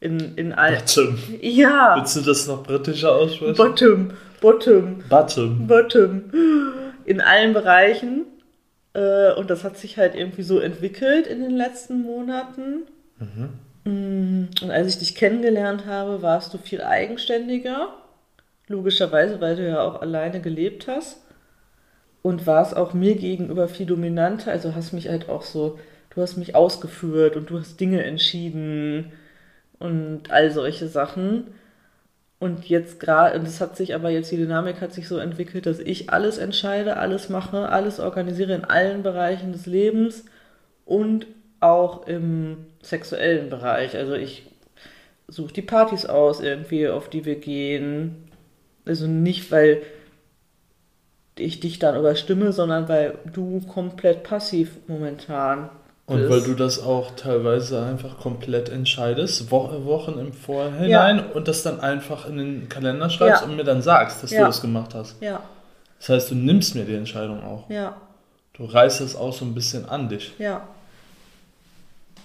In, in all Bottom. Ja. Willst du das noch britischer aussprechen? Bottom, Bottom, Bottom. Bottom. In allen Bereichen. Äh, Und das hat sich halt irgendwie so entwickelt in den letzten Monaten. Mm, Und als ich dich kennengelernt habe, warst du viel eigenständiger. Logischerweise, weil du ja auch alleine gelebt hast. Und warst auch mir gegenüber viel dominanter. Also hast mich halt auch so, du hast mich ausgeführt und du hast Dinge entschieden und all solche Sachen. Und jetzt gerade, und es hat sich aber jetzt, die Dynamik hat sich so entwickelt, dass ich alles entscheide, alles mache, alles organisiere in allen Bereichen des Lebens und auch im sexuellen Bereich. Also ich suche die Partys aus irgendwie, auf die wir gehen. Also nicht, weil ich dich dann überstimme, sondern weil du komplett passiv momentan Und weil du das auch teilweise einfach komplett entscheidest, Wo Wochen im Vorhinein und das dann einfach in den Kalender schreibst Ja. und mir dann sagst, dass Ja. du das gemacht hast. Ja, Das heißt, du nimmst mir die Entscheidung auch. ja, Du reißt es auch so ein bisschen an dich. ja.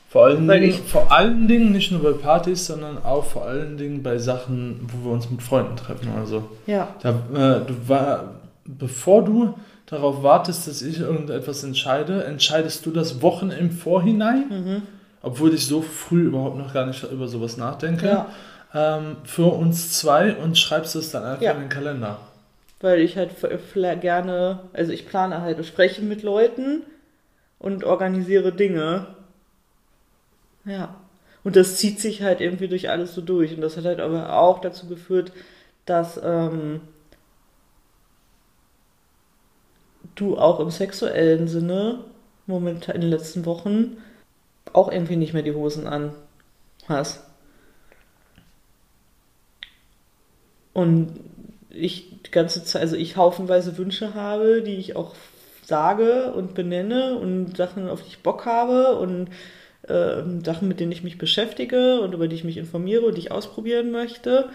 Vor allen, Weil Dingen, ich- vor allen Dingen nicht nur bei Partys, sondern auch vor allen Dingen bei Sachen, wo wir uns mit Freunden treffen. Also Ja, da, äh, du war, bevor du darauf wartest, dass ich irgendetwas entscheide, entscheidest du das Wochen im Vorhinein, Mhm. obwohl ich so früh überhaupt noch gar nicht über sowas nachdenke, Ja. ähm, für uns zwei und schreibst es dann einfach Ja. in den Kalender. weil ich halt gerne, also ich plane halt, ich spreche mit Leuten und organisiere Dinge. Ja. Und das zieht sich halt irgendwie durch alles so durch. Und das hat halt aber auch dazu geführt, dass ähm, du auch im sexuellen Sinne momentan in den letzten Wochen auch irgendwie nicht mehr die Hosen an hast. Und ich die ganze Zeit, also ich haufenweise Wünsche habe, die ich auch sage und benenne und Sachen, auf die ich Bock habe und äh, Sachen, mit denen ich mich beschäftige und über die ich mich informiere und die ich ausprobieren möchte.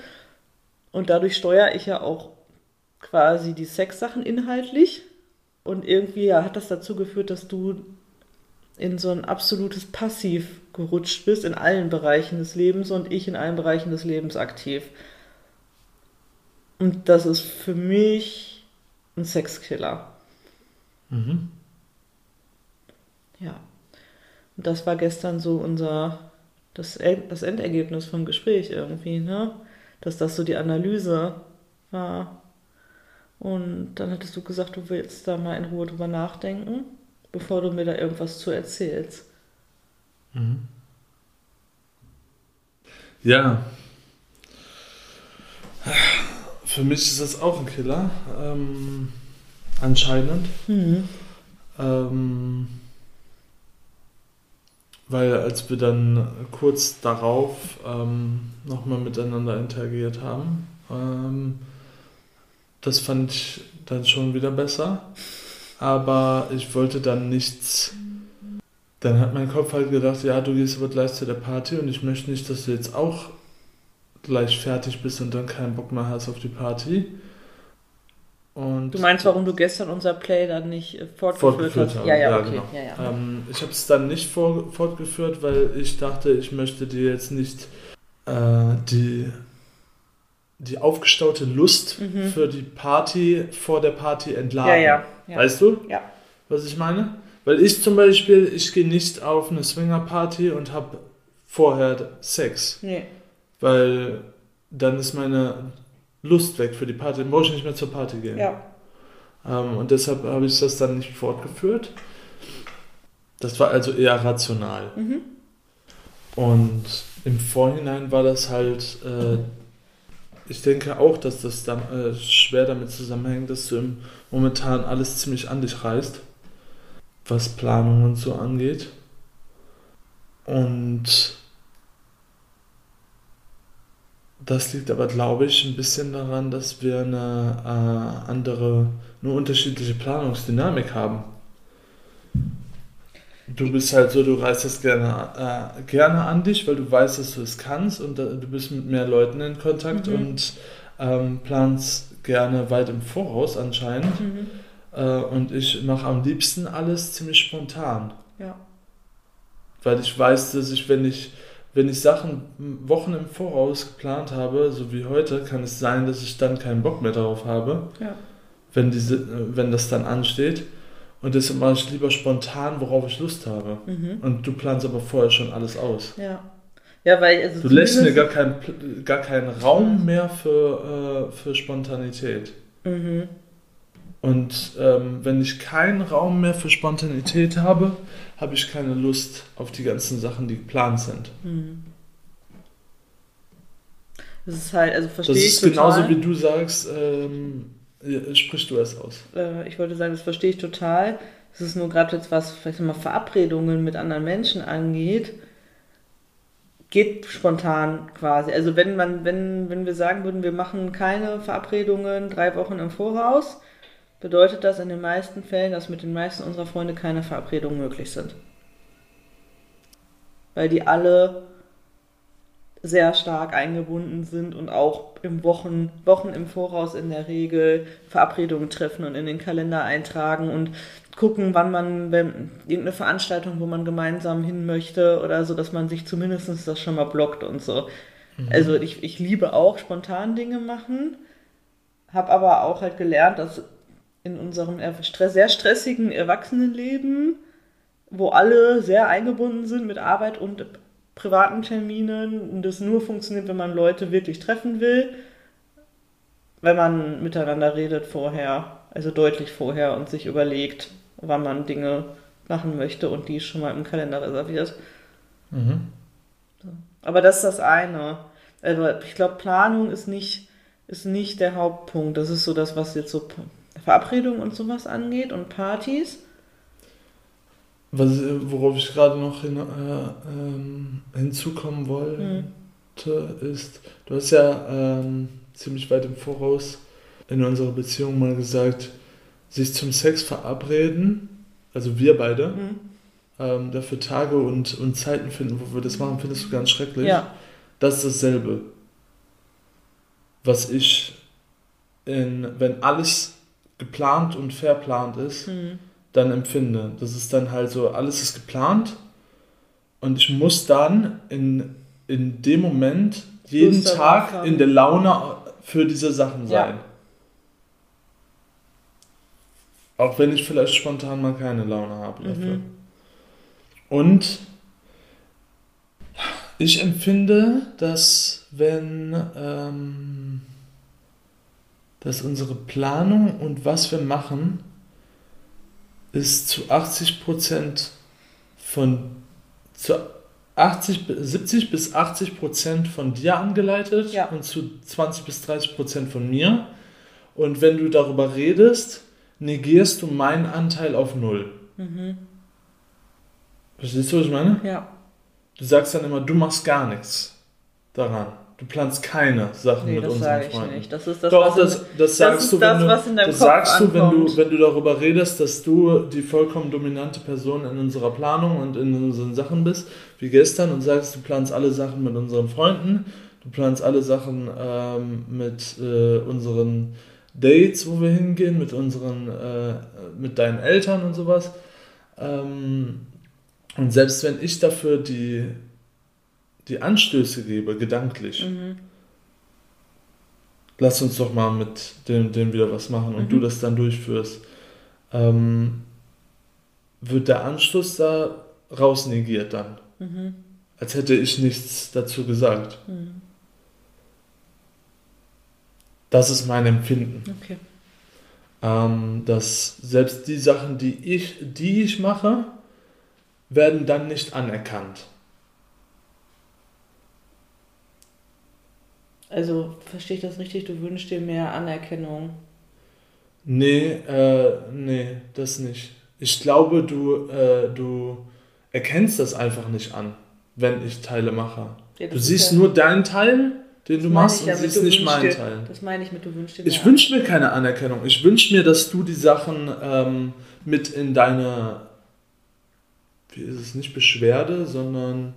Und dadurch steuere ich ja auch quasi die Sexsachen inhaltlich. Und irgendwie ja, hat das dazu geführt, dass du in so ein absolutes Passiv gerutscht bist in allen Bereichen des Lebens und ich in allen Bereichen des Lebens aktiv. Und das ist für mich ein Sexkiller. Mhm. Ja. Und das war gestern so unser, das, das Endergebnis vom Gespräch irgendwie, ne? Dass das so die Analyse war. Und dann hattest du gesagt, du willst da mal in Ruhe drüber nachdenken, bevor du mir da irgendwas zu erzählst. Mhm. Ja. Für mich ist das auch ein Killer. Ähm, anscheinend. Mhm. Ähm, weil als wir dann kurz darauf ähm, nochmal miteinander interagiert haben, ähm, das fand ich dann schon wieder besser. Aber ich wollte dann nichts. Dann hat mein Kopf halt gedacht, ja, du gehst aber gleich zu der Party und ich möchte nicht, dass du jetzt auch gleich fertig bist und dann keinen Bock mehr hast auf die Party. Und du meinst, warum du gestern unser Play dann nicht äh, fortgeführt, fortgeführt hast? Ja, ja, ja, okay. Genau. Ja, ja. Ähm, ich habe es dann nicht vor, fortgeführt, weil ich dachte, ich möchte dir jetzt nicht äh, die, die aufgestaute Lust mhm. für die Party vor der Party entladen. Ja, ja, ja. Weißt du? Ja. Was ich meine? Weil ich zum Beispiel, ich gehe nicht auf eine Swinger-Party und habe vorher Sex. Nee. Weil dann ist meine Lust weg für die Party. Dann brauche ich nicht mehr zur Party gehen. Ja. Ähm, und deshalb habe ich das dann nicht fortgeführt. Das war also eher rational. Mhm. Und im Vorhinein war das halt, äh, ich denke auch, dass das dann, äh, schwer damit zusammenhängt, dass du momentan alles ziemlich an dich reißt, was Planung und so angeht. Und das liegt aber, glaube ich, ein bisschen daran, dass wir eine äh, andere, eine unterschiedliche Planungsdynamik haben. Du bist halt so, du reißt das gerne, äh, gerne an dich, weil du weißt, dass du es kannst und äh, du bist mit mehr Leuten in Kontakt mhm. und ähm, planst gerne weit im Voraus anscheinend. Mhm. Äh, und ich mache am liebsten alles ziemlich spontan. Ja. Weil ich weiß, dass ich, wenn ich wenn ich Sachen Wochen im Voraus geplant habe, so wie heute, kann es sein, dass ich dann keinen Bock mehr darauf habe, ja. wenn, diese, wenn das dann ansteht. Und deshalb mache ich lieber spontan, worauf ich Lust habe. Mhm. Und du planst aber vorher schon alles aus. Ja. Ja, weil also du lässt mir gar, kein, gar keinen Raum mehr für, äh, für Spontanität. Mhm. Und ähm, wenn ich keinen Raum mehr für Spontanität habe, habe ich keine Lust auf die ganzen Sachen, die geplant sind. Mhm. Das ist halt, also verstehe ich. Das ist genauso wie du sagst, ähm, sprich du es aus. Äh, ich wollte sagen, das verstehe ich total. Es ist nur gerade jetzt was, vielleicht mal Verabredungen mit anderen Menschen angeht, geht spontan quasi. Also wenn man, wenn, wenn wir sagen würden, wir machen keine Verabredungen drei Wochen im Voraus, bedeutet das in den meisten Fällen, dass mit den meisten unserer Freunde keine Verabredungen möglich sind. Weil die alle sehr stark eingebunden sind und auch im Wochen, Wochen im Voraus in der Regel Verabredungen treffen und in den Kalender eintragen und gucken, wann man, wenn irgendeine Veranstaltung, wo man gemeinsam hin möchte oder so, dass man sich zumindest das schon mal blockt und so. Mhm. Also ich, ich liebe auch spontan Dinge machen, habe aber auch halt gelernt, dass in unserem sehr stressigen Erwachsenenleben, wo alle sehr eingebunden sind mit Arbeit und privaten Terminen und das nur funktioniert, wenn man Leute wirklich treffen will, wenn man miteinander redet vorher, also deutlich vorher und sich überlegt, wann man Dinge machen möchte und die schon mal im Kalender reserviert. Mhm. Aber das ist das eine. Also ich glaube, Planung ist nicht, ist nicht der Hauptpunkt. Das ist so das, was jetzt so Verabredungen und sowas angeht und Partys. Was, worauf ich gerade noch hin, äh, ähm, hinzukommen wollte, hm. ist, du hast ja ähm, ziemlich weit im Voraus in unserer Beziehung mal gesagt, sich zum Sex verabreden, also wir beide, hm. ähm, dafür Tage und, und Zeiten finden, wo wir das machen, findest du ganz schrecklich. Ja. Das ist dasselbe. Was ich, in, wenn alles geplant und verplant ist, Hm. Dann empfinde. Das ist dann halt so, alles ist geplant und ich muss dann in, in dem Moment jeden Lust Tag in der Laune für diese Sachen Ja. sein. Auch wenn ich vielleicht spontan mal keine Laune habe dafür. Mhm. Und ich empfinde, dass wenn ähm, dass unsere Planung und was wir machen ist zu 80% von zu 80, bi- 70 bis 80% von dir angeleitet Ja. und zu 20 bis 30% von mir. Und wenn du darüber redest, negierst du meinen Anteil auf null. Mhm. Verstehst du, was ich meine? Ja. Du sagst dann immer, du machst gar nichts daran. Du planst keine Sachen Nee, mit das unseren sage ich Freunden. nicht. Das ist das, Doch, was das, das sagst du, das, wenn du, was in deinem das Kopf sagst du, wenn du, wenn du darüber redest, dass du die vollkommen dominante Person in unserer Planung und in unseren Sachen bist, wie gestern, und sagst, du planst alle Sachen mit unseren Freunden, du planst alle Sachen ähm, mit äh, unseren Dates, wo wir hingehen, mit unseren, äh, mit deinen Eltern und sowas. Ähm, und selbst wenn ich dafür die, die Anstöße gebe, gedanklich, Mhm. lass uns doch mal mit dem, dem wieder was machen und Mhm. du das dann durchführst, ähm, wird der Anschluss da raus negiert dann. Mhm. Als hätte ich nichts dazu gesagt. Mhm. Das ist mein Empfinden. Okay. Ähm, dass selbst die Sachen, die ich, die ich mache, werden dann nicht anerkannt. Also, verstehe ich das richtig? Du wünschst dir mehr Anerkennung. Nee, äh, nee, das nicht. Ich glaube, du, äh, du erkennst das einfach nicht an, wenn ich Teile mache. Ja, Du siehst ja- nur deinen Teil, den du machst, ich ja und mit, siehst nicht meinen dir- Teil. Das meine ich mit, du wünschst dir Ich mehr wünsche mir keine Anerkennung. Ich wünsche mir, dass du die Sachen ähm, mit in deine, wie ist es, nicht Beschwerde, sondern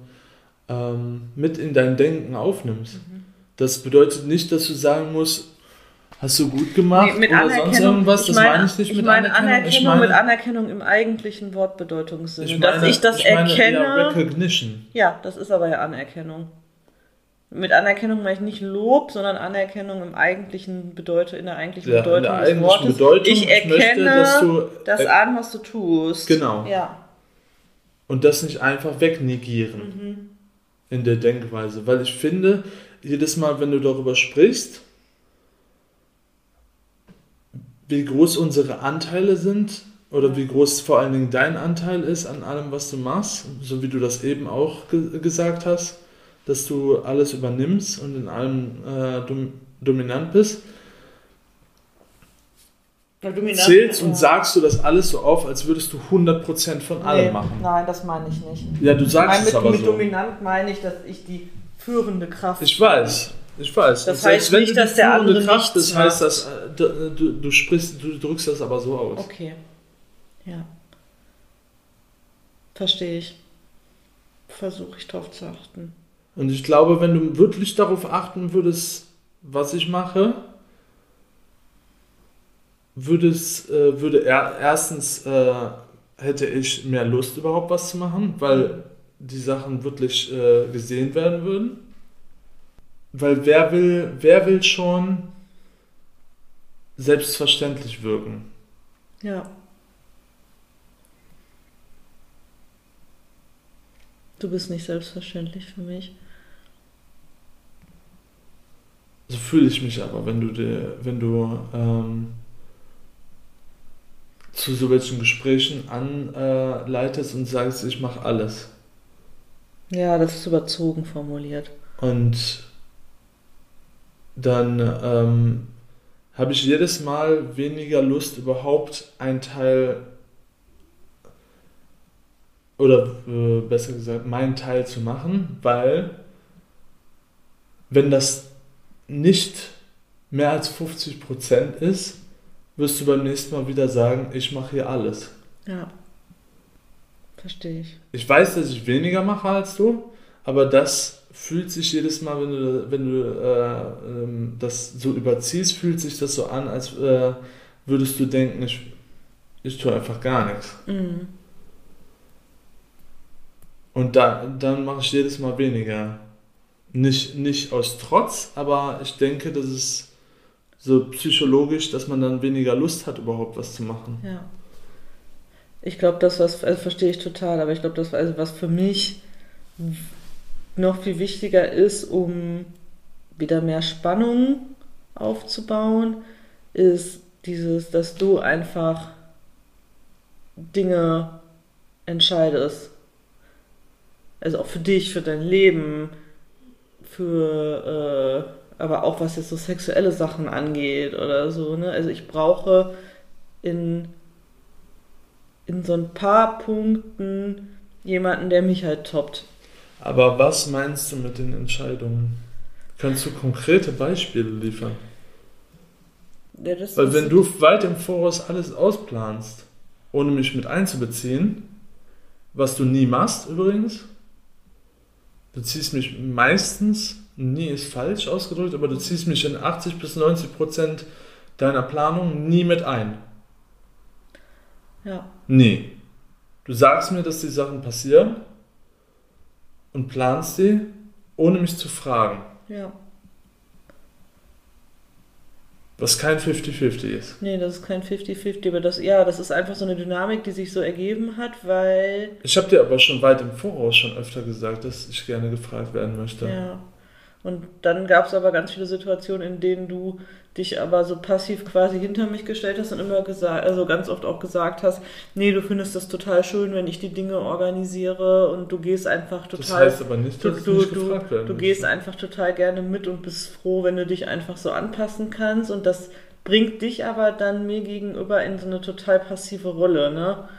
ähm, mit in dein Denken aufnimmst. Mhm. Das bedeutet nicht, dass du sagen musst, hast du gut gemacht Nee, mit oder sonst irgendwas. Das meine, meine ich nicht ich mit meine Anerkennung. Anerkennung ich meine, mit Anerkennung im eigentlichen Wortbedeutungssinne. ich meine, dass ich das ich meine erkenne. eher Recognition. Ja, das ist aber ja Anerkennung. Mit Anerkennung meine ich nicht Lob, sondern Anerkennung im eigentlichen Bedeutung, in der eigentlichen Ja, Bedeutung der des eigentlichen Wortes. Bedeutung, ich ich möchte, erkenne dass du- das äh, an, was du tust. Genau. Ja. Und das nicht einfach wegnegieren. Mhm. in der Denkweise, weil ich finde, jedes Mal, wenn du darüber sprichst, wie groß unsere Anteile sind oder wie groß vor allen Dingen dein Anteil ist an allem, was du machst, so wie du das eben auch ge gesagt hast, dass du alles übernimmst und in allem äh, dom dominant bist, dominant- zählst und sagst du das alles so auf, als würdest du 100% von allem Nee, machen. Nein, das meine ich nicht. Ja, du Ich sagst meine, es mit, aber mit so. dominant meine ich, dass ich die führende Kraft Ich weiß, ich weiß. Das selbst heißt wenn nicht, du dass der führende andere Kraft bist, heißt macht. das, äh, du, du, du sprichst, du drückst das aber so aus. Okay. Ja. Verstehe ich. Versuche ich drauf zu achten. Und ich glaube, wenn du wirklich darauf achten würdest, was ich mache, würde es, äh, würde er, erstens äh, hätte ich mehr Lust überhaupt was zu machen, weil die Sachen wirklich äh, gesehen werden würden. Weil wer will, wer will schon selbstverständlich wirken? Ja. Du bist nicht selbstverständlich für mich. So fühle ich mich aber, wenn du dir, wenn du ähm, zu so welchen Gesprächen anleitest und sagst, ich mache alles. Ja, das ist überzogen formuliert. Und dann ähm, habe ich jedes Mal weniger Lust, überhaupt einen Teil oder äh, besser gesagt, meinen Teil zu machen, weil wenn das nicht mehr als 50% ist, wirst du beim nächsten Mal wieder sagen, ich mache hier alles. Ja. Verstehe ich. Ich weiß, dass ich weniger mache als du, aber das fühlt sich jedes Mal, wenn du, wenn du äh, ähm, das so überziehst, fühlt sich das so an, als äh, würdest du denken, ich, ich tue einfach gar nichts. Mhm. Und da, dann mache ich jedes Mal weniger. Nicht, nicht aus Trotz, aber ich denke, das ist so psychologisch, dass man dann weniger Lust hat, überhaupt was zu machen. Ja. Ich glaube, das was, also verstehe ich total, aber ich glaube, das also was für mich noch viel wichtiger ist, um wieder mehr Spannung aufzubauen, ist dieses, dass du einfach Dinge entscheidest. Also auch für dich, für dein Leben, für, äh, aber auch was jetzt so sexuelle Sachen angeht oder so. Ne? Also ich brauche in, in so ein paar Punkten jemanden, der mich halt toppt. Aber was meinst du mit den Entscheidungen? Kannst du konkrete Beispiele liefern? Ja, Weil wenn du weit im Voraus alles ausplanst, ohne mich mit einzubeziehen, was du nie machst übrigens, du ziehst mich meistens, nie ist falsch ausgedrückt, aber du ziehst mich in 80 bis 90 Prozent deiner Planung nie mit ein. Ja, Nie. Du sagst mir, dass die Sachen passieren und planst sie, ohne mich zu fragen. ja. Was kein 50-50 ist. Nee, das ist kein 50-50, aber das, ja, das ist einfach so eine Dynamik, die sich so ergeben hat, weil, Ich habe dir aber schon weit im Voraus schon öfter gesagt, dass ich gerne gefragt werden möchte. ja. Und dann gab es aber ganz viele Situationen, in denen du dich aber so passiv quasi hinter mich gestellt hast und immer gesagt, also ganz oft auch gesagt hast, nee, du findest das total schön, wenn ich die Dinge organisiere und du gehst einfach Das total heißt aber nicht, Du, dass du, nicht du, gefragt werden du möchte. gehst einfach total gerne mit und bist froh, wenn du dich einfach so anpassen kannst. Und das bringt dich aber dann mir gegenüber in so eine total passive Rolle, ne?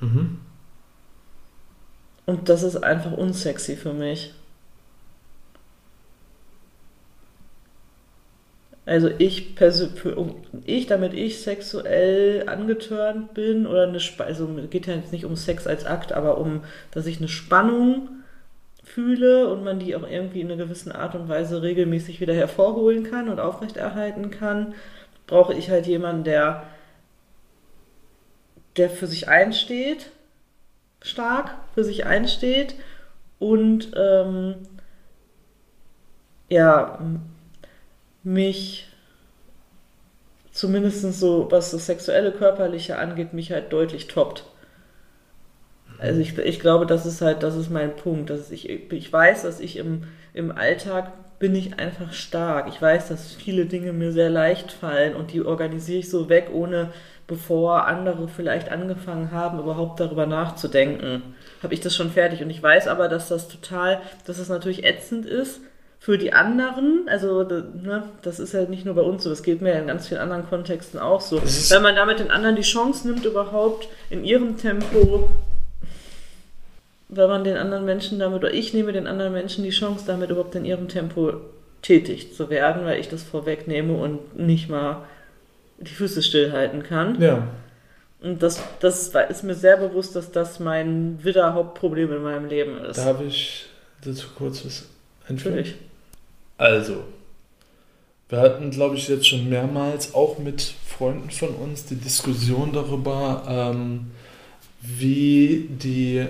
Mhm. Und das ist einfach unsexy für mich. Also ich ich, damit ich sexuell angetörnt bin oder eine, Sp- also geht ja jetzt nicht um Sex als Akt, aber um, dass ich eine Spannung fühle und man die auch irgendwie in einer gewissen Art und Weise regelmäßig wieder hervorholen kann und aufrechterhalten kann, brauche ich halt jemanden, der, der für sich einsteht, stark für sich einsteht und ähm, ja, mich zumindest so, was das sexuelle, körperliche angeht, mich halt deutlich toppt. Also ich, ich glaube, das ist halt, das ist mein Punkt. Dass ich, ich weiß, dass ich im, im Alltag bin ich einfach stark. Ich weiß, dass viele Dinge mir sehr leicht fallen und die organisiere ich so weg, ohne bevor andere vielleicht angefangen haben, überhaupt darüber nachzudenken. Habe ich das schon fertig. Und ich weiß aber, dass das total, dass das natürlich ätzend ist für die anderen. Also, ne, das ist ja nicht nur bei uns so, das geht mir ja in ganz vielen anderen Kontexten auch so. Wenn man damit den anderen die Chance nimmt, überhaupt in ihrem Tempo wenn man den anderen Menschen damit, oder ich nehme den anderen Menschen die Chance, damit überhaupt in ihrem Tempo tätig zu werden, weil ich das vorwegnehme und nicht mal die Füße stillhalten kann. Ja. Und das, das ist mir sehr bewusst, dass das mein wieder Hauptproblem in meinem Leben ist. Darf ich dazu kurz was einführen? Natürlich. Also, wir hatten, glaube ich, jetzt schon mehrmals auch mit Freunden von uns die Diskussion darüber, ähm, wie die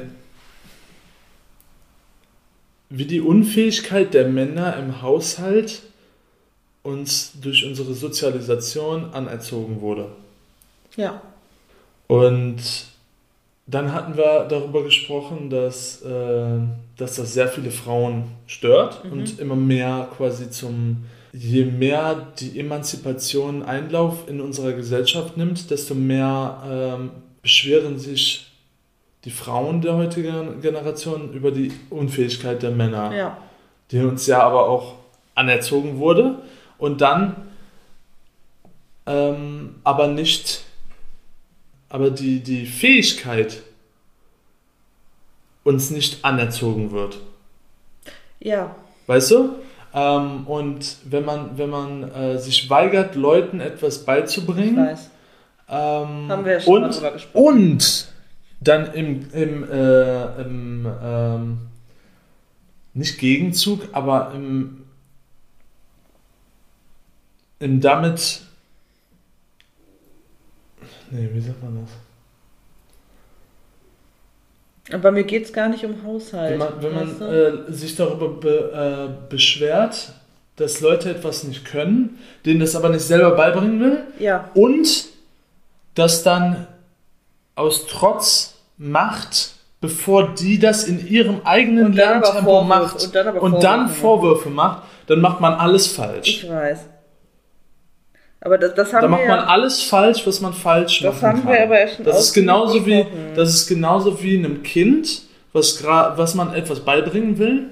wie die Unfähigkeit der Männer im Haushalt uns durch unsere Sozialisation anerzogen wurde. Ja. Und dann hatten wir darüber gesprochen, dass, äh, dass das sehr viele Frauen stört Mhm. und immer mehr quasi zum, je mehr die Emanzipation Einlauf in unserer Gesellschaft nimmt, desto mehr ähm, beschweren sich die Frauen der heutigen Generation über die Unfähigkeit der Männer Ja. die uns ja aber auch anerzogen wurde und dann ähm, aber nicht, aber die, die Fähigkeit uns nicht anerzogen wird. Ja. Weißt du? Ähm, und wenn man, wenn man äh, sich weigert, Leuten etwas Ich beizubringen, weiß. Ähm, Haben wir ja schon mal und, drüber gesprochen. und dann im, im, äh, im ähm, nicht Gegenzug, aber im, im damit. Nee, wie sagt man das? Aber mir geht es gar nicht um Haushalt. Wenn man, wenn man äh, sich darüber be, äh, beschwert, dass Leute etwas nicht können, denen das aber nicht selber beibringen will ja, und das dann aus Trotz macht, bevor die das in ihrem eigenen Und Lerntempo Vorwürfe- macht und dann aber und dann Vorwürfe Vorwürfe macht, dann macht man alles falsch. ich weiß. Aber das, das haben Dann wir macht man ja, alles falsch, was man falsch Das machen haben kann. wir aber ja schon das ist genauso wie das ist genauso wie einem Kind, was was man etwas beibringen will.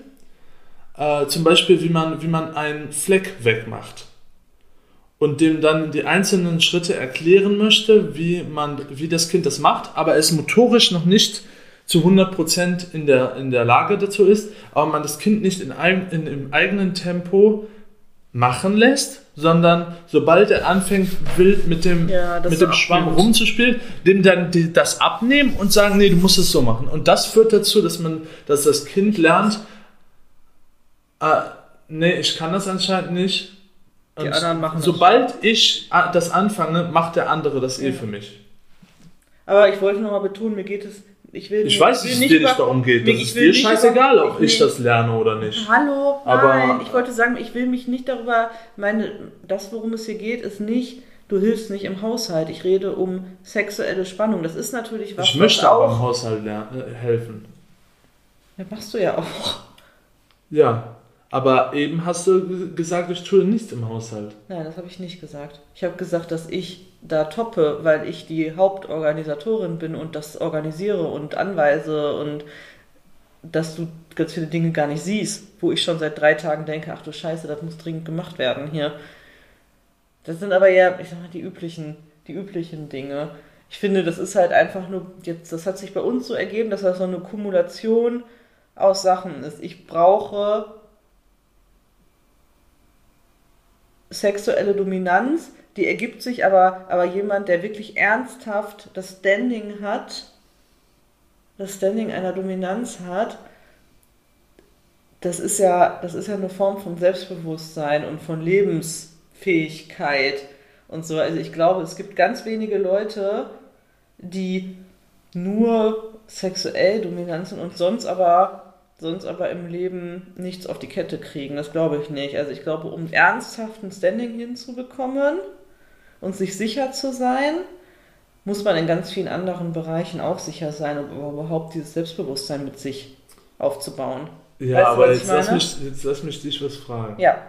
Äh, zum Beispiel, wie man wie man einen Fleck wegmacht und dem dann die einzelnen Schritte erklären möchte, wie man wie das Kind das macht, aber es motorisch noch nicht zu 100% in der, in der Lage dazu ist, aber man das Kind nicht in, einem, in, im eigenen Tempo machen lässt, sondern sobald er anfängt, wild mit dem, Ja, mit dem Schwamm abnimmt. rumzuspielen, dem dann die, das abnehmen und sagen, nee, du musst es so machen. Und das führt dazu, dass man, dass das Kind lernt, äh, nee, ich kann das anscheinend nicht. Die Und anderen machen das Sobald ich äh, das anfange, macht der andere das eh Ja. für mich. Aber ich wollte nochmal betonen, mir geht es. Ich, will, Ich weiß, dass es dir nicht darum geht. mir- Das ich ist dir scheißegal, über- ob ich das lerne oder nicht. Hallo, Aber- nein, ich wollte sagen, ich will mich nicht darüber, meine, das, worum es hier geht, ist nicht, du hilfst nicht im Haushalt. Ich rede um sexuelle Spannung. Das ist natürlich was, Ich möchte was aber im auch. Haushalt ler- äh, helfen. Ja, machst du ja auch. Ja, aber eben hast du gesagt, ich tue nichts im Haushalt. Nein, das habe ich nicht gesagt. Ich habe gesagt, dass ich da toppe, weil ich die Hauptorganisatorin bin und das organisiere und anweise und dass du ganz viele Dinge gar nicht siehst, wo ich schon seit drei Tagen denke, ach du Scheiße, das muss dringend gemacht werden hier. Das sind aber ja, ich sag mal, die üblichen, die üblichen Dinge. Ich finde, das ist halt einfach nur, jetzt, das hat sich bei uns so ergeben, dass das so eine Kumulation aus Sachen ist. Ich brauche sexuelle Dominanz, die ergibt sich aber, aber jemand, der wirklich ernsthaft das Standing hat, das Standing einer Dominanz hat, das ist ja, das ist ja eine Form von Selbstbewusstsein und von Lebensfähigkeit und so. Also ich glaube, es gibt ganz wenige Leute, die nur sexuell dominant sind und sonst aber sonst aber im Leben nichts auf die Kette kriegen. Das glaube ich nicht. Also ich glaube, um ernsthaft ein Standing hinzubekommen und sich sicher zu sein, muss man in ganz vielen anderen Bereichen auch sicher sein, um überhaupt dieses Selbstbewusstsein mit sich aufzubauen. Ja, Weißt du, aber jetzt lass, mich, jetzt lass mich dich was fragen. Ja,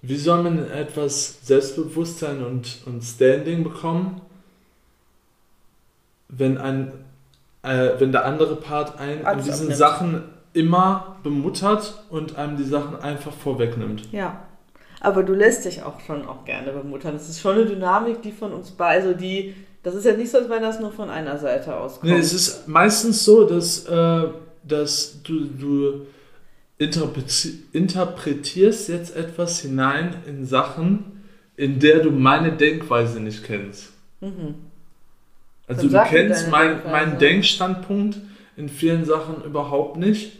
Wie soll man etwas Selbstbewusstsein und, und Standing bekommen, wenn ein äh, wenn der andere Part einen in Alles diesen abnimmt. Sachen immer bemuttert und einem die Sachen einfach vorwegnimmt? ja. Aber du lässt dich auch schon auch gerne bemuttern. Das ist schon eine Dynamik, die von uns beiden, also die, das ist ja nicht so, als wenn das nur von einer Seite auskommt. Nee, es ist meistens so, dass, äh, dass du, du interpreti interpretierst jetzt etwas hinein in Sachen, in der du meine Denkweise nicht kennst. Mhm. Also du kennst mein, Denkweise. meinen Denkstandpunkt in vielen Sachen überhaupt nicht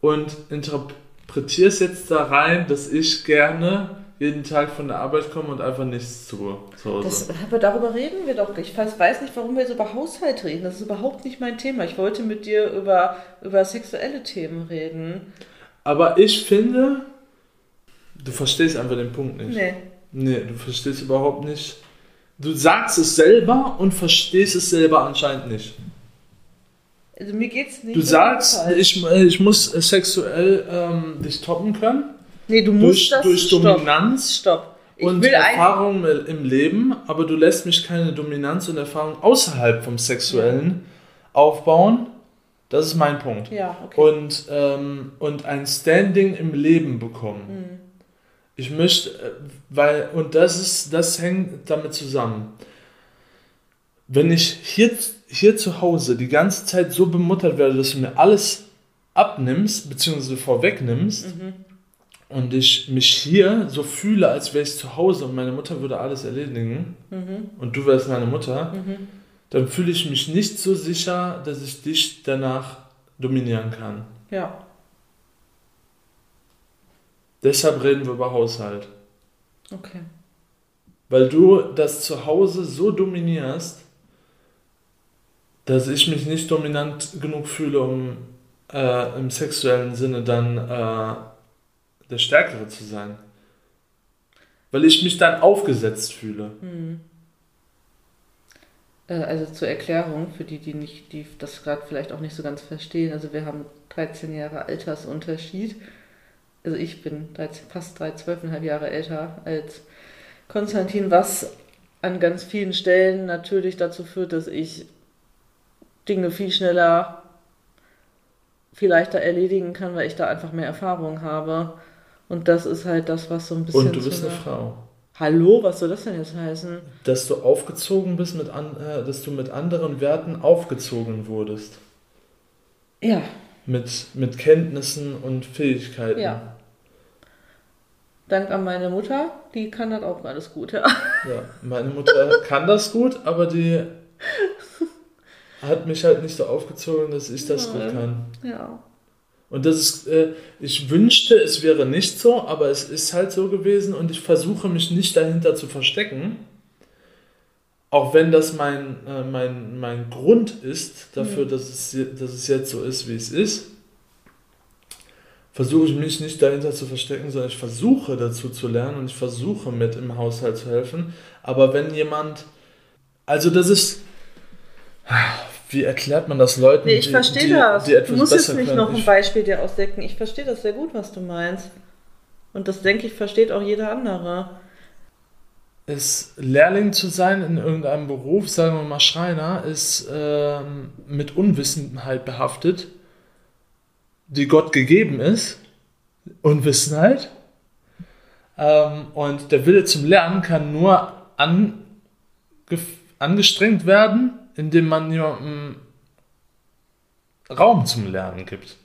und interpretierst jetzt da rein, dass ich gerne jeden Tag von der Arbeit komme und einfach nichts tue zu. Das, aber darüber reden wir doch. Ich weiß, weiß nicht, warum wir jetzt über Haushalt reden. Das ist überhaupt nicht mein Thema. Ich wollte mit dir über, über sexuelle Themen reden. Aber ich finde, du verstehst einfach den Punkt nicht. Nee. Nee, du verstehst überhaupt nicht. Du sagst es selber und verstehst es selber anscheinend nicht. Also mir geht's nicht Du sagst, Haushalt. ich, äh, ich muss äh, sexuell ähm, dich toppen können. nee, du musst Durch, das durch stopp, Dominanz Stopp. Ich und Erfahrung im Leben, aber du lässt mich keine Dominanz und Erfahrung außerhalb vom Sexuellen aufbauen. Das ist mein Punkt. Ja, okay. Und, ähm, und ein Standing im Leben bekommen. Mhm. Ich möchte, äh, weil, und das ist, das hängt damit zusammen. Wenn ich hier, hier zu Hause die ganze Zeit so bemuttert werde, dass du mir alles abnimmst, beziehungsweise vorwegnimmst, Mhm. und ich mich hier so fühle, als wäre ich zu Hause und meine Mutter würde alles erledigen Mhm. und du wärst meine Mutter, Mhm. dann fühle ich mich nicht so sicher, dass ich dich danach dominieren kann. Ja. Deshalb reden wir über Haushalt. Okay. Weil du das zu Hause so dominierst, dass ich mich nicht dominant genug fühle, um äh, im sexuellen Sinne dann äh, der Stärkere zu sein. Weil ich mich dann aufgesetzt fühle. Hm. Äh, Also zur Erklärung, für die, die nicht, die das gerade vielleicht auch nicht so ganz verstehen. Also wir haben 13 Jahre Altersunterschied. Also ich bin 13, fast 3, 12,5 Jahre älter als Konstantin, was an ganz vielen Stellen natürlich dazu führt, dass ich Dinge viel schneller, viel leichter erledigen kann, weil ich da einfach mehr Erfahrung habe. Und das ist halt das, was so ein bisschen. Und du bist eine Frau. Hallo, was soll das denn jetzt heißen? Dass du aufgezogen bist mit an, äh, dass du mit anderen Werten aufgezogen wurdest. Ja, Mit, mit Kenntnissen und Fähigkeiten. Ja. Dank an meine Mutter, die kann das auch alles gut, ja. Ja, meine Mutter kann das gut, aber die hat mich halt nicht so aufgezogen, dass ich das gut Nein. kann. Ja. Und das ist, äh, ich wünschte, es wäre nicht so, aber es ist halt so gewesen und ich versuche mich nicht dahinter zu verstecken. Auch wenn das mein, äh, mein, mein Grund ist dafür, Mhm. dass, es, dass es jetzt so ist, wie es ist, versuche ich mich nicht dahinter zu verstecken, sondern ich versuche dazu zu lernen und ich versuche mit im Haushalt zu helfen. Aber wenn jemand, also das ist, wie erklärt man das Leuten, Nee, ich die, verstehe die, das. die du musst jetzt nicht können? noch ein Beispiel dir ausdecken. Ich verstehe das sehr gut, was du meinst. Und das denke ich, versteht auch jeder andere. ist Lehrling zu sein in irgendeinem Beruf, sagen wir mal Schreiner, ist ähm, mit Unwissenheit behaftet, die Gott gegeben ist. Unwissenheit. Ähm, und der Wille zum Lernen kann nur angef- angestrengt werden, indem man jemandem Raum zum Lernen gibt.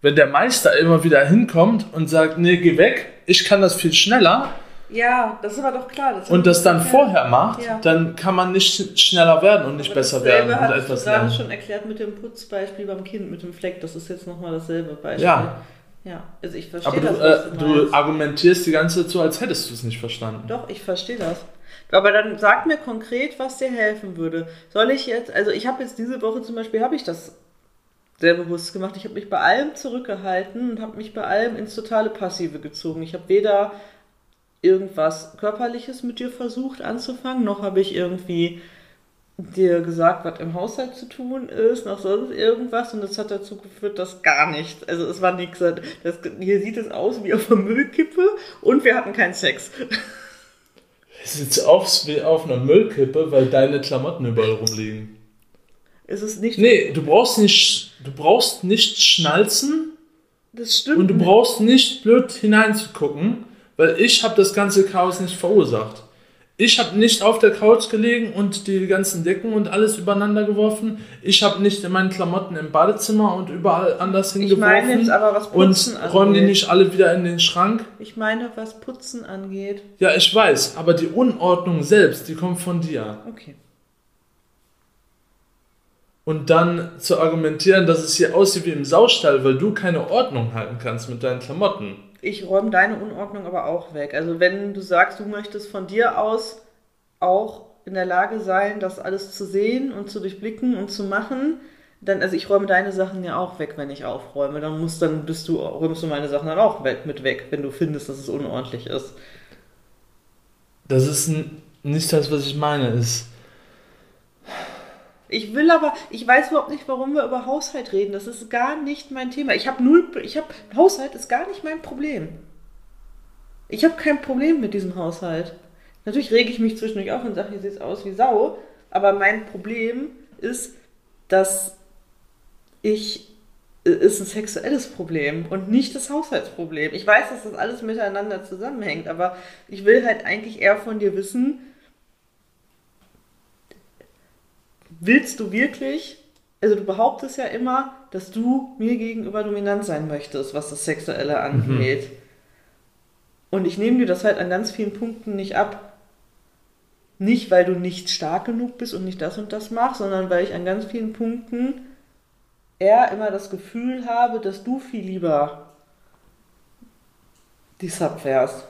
Wenn der Meister immer wieder hinkommt und sagt, nee, geh weg, ich kann das viel schneller, Ja, das ist aber doch klar. Das und das dann vorher macht, Ja. dann kann man nicht schneller werden und nicht Aber besser werden und hattest etwas gerade lernen. schon erklärt mit dem Putzbeispiel beim Kind, mit dem Fleck. Das ist jetzt nochmal dasselbe Beispiel. Ja. Ja, also ich verstehe Aber du, das, was äh, du du argumentierst die ganze Zeit so, als hättest du es nicht verstanden. Doch, ich verstehe das. Aber dann sag mir konkret, was dir helfen würde. Soll ich jetzt, also ich habe jetzt diese Woche zum Beispiel, habe ich das sehr bewusst gemacht. Ich habe mich bei allem zurückgehalten und habe mich bei allem ins totale Passive gezogen. Ich habe weder irgendwas Körperliches mit dir versucht anzufangen, noch habe ich irgendwie dir gesagt, was im Haushalt zu tun ist, noch sonst irgendwas. Und das hat dazu geführt, dass gar nichts, also es war nichts. Das, hier sieht es aus wie auf einer Müllkippe und wir hatten keinen Sex. Es sieht aus wie auf einer Müllkippe, weil deine Klamotten überall rumliegen. Es ist nicht. Nee, du brauchst nicht, du brauchst nicht schnalzen Das stimmt. und du nicht. brauchst nicht blöd hineinzugucken, weil ich habe das ganze Chaos nicht verursacht. Ich habe nicht auf der Couch gelegen und die ganzen Decken und alles übereinander geworfen. Ich habe nicht in meinen Klamotten im Badezimmer und überall anders Ich meine hingeworfen. jetzt aber, was und Putzen räumen die angeht. nicht alle wieder in den Schrank. Ich meine, was Putzen angeht. Ja, ich weiß, aber die Unordnung selbst, die kommt von dir. Okay. Und dann zu argumentieren, dass es hier aussieht wie im Saustall, weil du keine Ordnung halten kannst mit deinen Klamotten. Ich räume deine Unordnung aber auch weg. Also wenn du sagst, du möchtest von dir aus auch in der Lage sein, das alles zu sehen und zu durchblicken und zu machen, dann, also ich räume deine Sachen ja auch weg, wenn ich aufräume. Dann musst dann bist du, räumst du meine Sachen dann auch mit weg, wenn du findest, dass es unordentlich ist. Das ist nicht das, was ich meine. Ist, Ich will aber, ich weiß überhaupt nicht, warum wir über Haushalt reden. Das ist gar nicht mein Thema. Ich habe null, ich habe, Haushalt ist gar nicht mein Problem. Ich habe kein Problem mit diesem Haushalt. Natürlich rege ich mich zwischendurch auf und sage, hier sieht aus wie Sau. Aber mein Problem ist, dass ich, äh, ist ein sexuelles Problem und nicht das Haushaltsproblem. Ich weiß, dass das alles miteinander zusammenhängt, aber ich will halt eigentlich eher von dir wissen, willst du wirklich, also du behauptest ja immer, dass du mir gegenüber dominant sein möchtest, was das Sexuelle angeht. Und ich nehme dir das halt an ganz vielen Punkten nicht ab. Nicht, weil du nicht stark genug bist und nicht das und das machst, sondern weil ich an ganz vielen Punkten eher immer das Gefühl habe, dass du viel lieber die Sub wärst.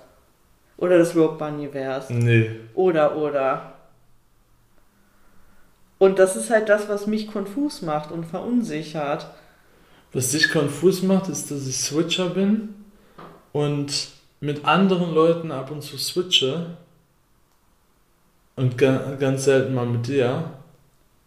Oder das Rope Bunny wärst. Nee. Oder, oder. Und das ist halt das, was mich konfus macht und verunsichert. Was dich konfus macht, ist, dass ich Switcher bin und mit anderen Leuten ab und zu switche und ga ganz selten mal mit dir.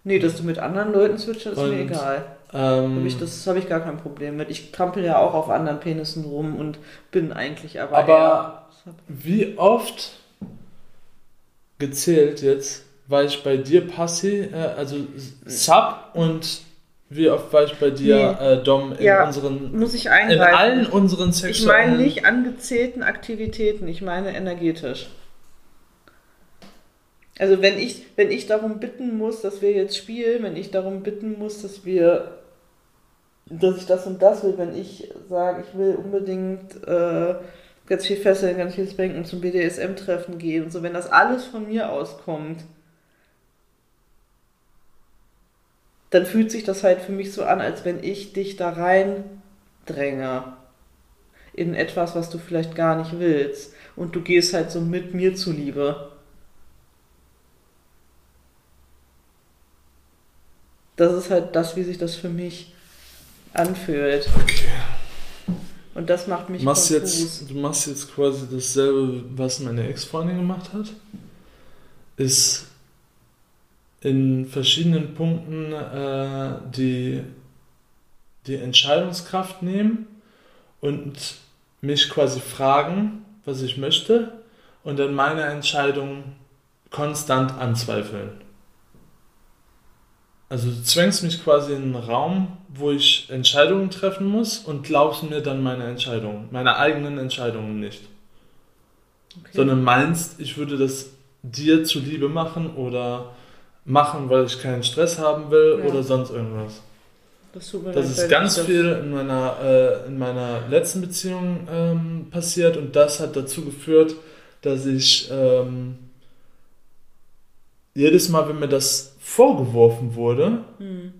Nee, dass du mit anderen Leuten switchst, ist Und, mir egal. Ähm, Hab ich, das habe ich gar kein Problem mit. Ich trampel ja auch auf anderen Penissen rum und bin eigentlich aber, Aber-. Wie oft gezählt jetzt war ich bei dir Passi, äh, also Sub und wie oft war ich bei dir äh, Dom in Ja, unseren Muss ich in allen unseren ich sexuellen meine nicht angezählten Aktivitäten, ich meine energetisch. Also wenn ich, wenn ich darum bitten muss, dass wir jetzt spielen, wenn ich darum bitten muss, dass wir, dass ich das und das will, wenn ich sage, ich will unbedingt äh, ganz viel Fesseln, ganz viel Spanken zum BDSM-Treffen gehen und so, wenn das alles von mir auskommt, dann fühlt sich das halt für mich so an, als wenn ich dich da rein dränge in etwas, was du vielleicht gar nicht willst. Und du gehst halt so mit mir zuliebe. Das ist halt das, wie sich das für mich anfühlt. Und das macht mich machst, konfus. jetzt, du machst jetzt quasi dasselbe, was meine Ex-Freundin gemacht hat. Ist in verschiedenen Punkten äh, die, die Entscheidungskraft nehmen und mich quasi fragen, was ich möchte und dann meine Entscheidung konstant anzweifeln. Also du zwängst mich quasi in einen Raum, wo ich Entscheidungen treffen muss und glaubst mir dann meine Entscheidungen, meine eigenen Entscheidungen nicht. Okay. Sondern meinst, ich würde das dir zuliebe machen oder machen, weil ich keinen Stress haben will Ja. oder sonst irgendwas. das Das ist ganz das- viel in meiner, äh, in meiner letzten Beziehung ähm, passiert und das hat dazu geführt, dass ich ähm, jedes Mal, wenn mir das vorgeworfen wurde, Hm.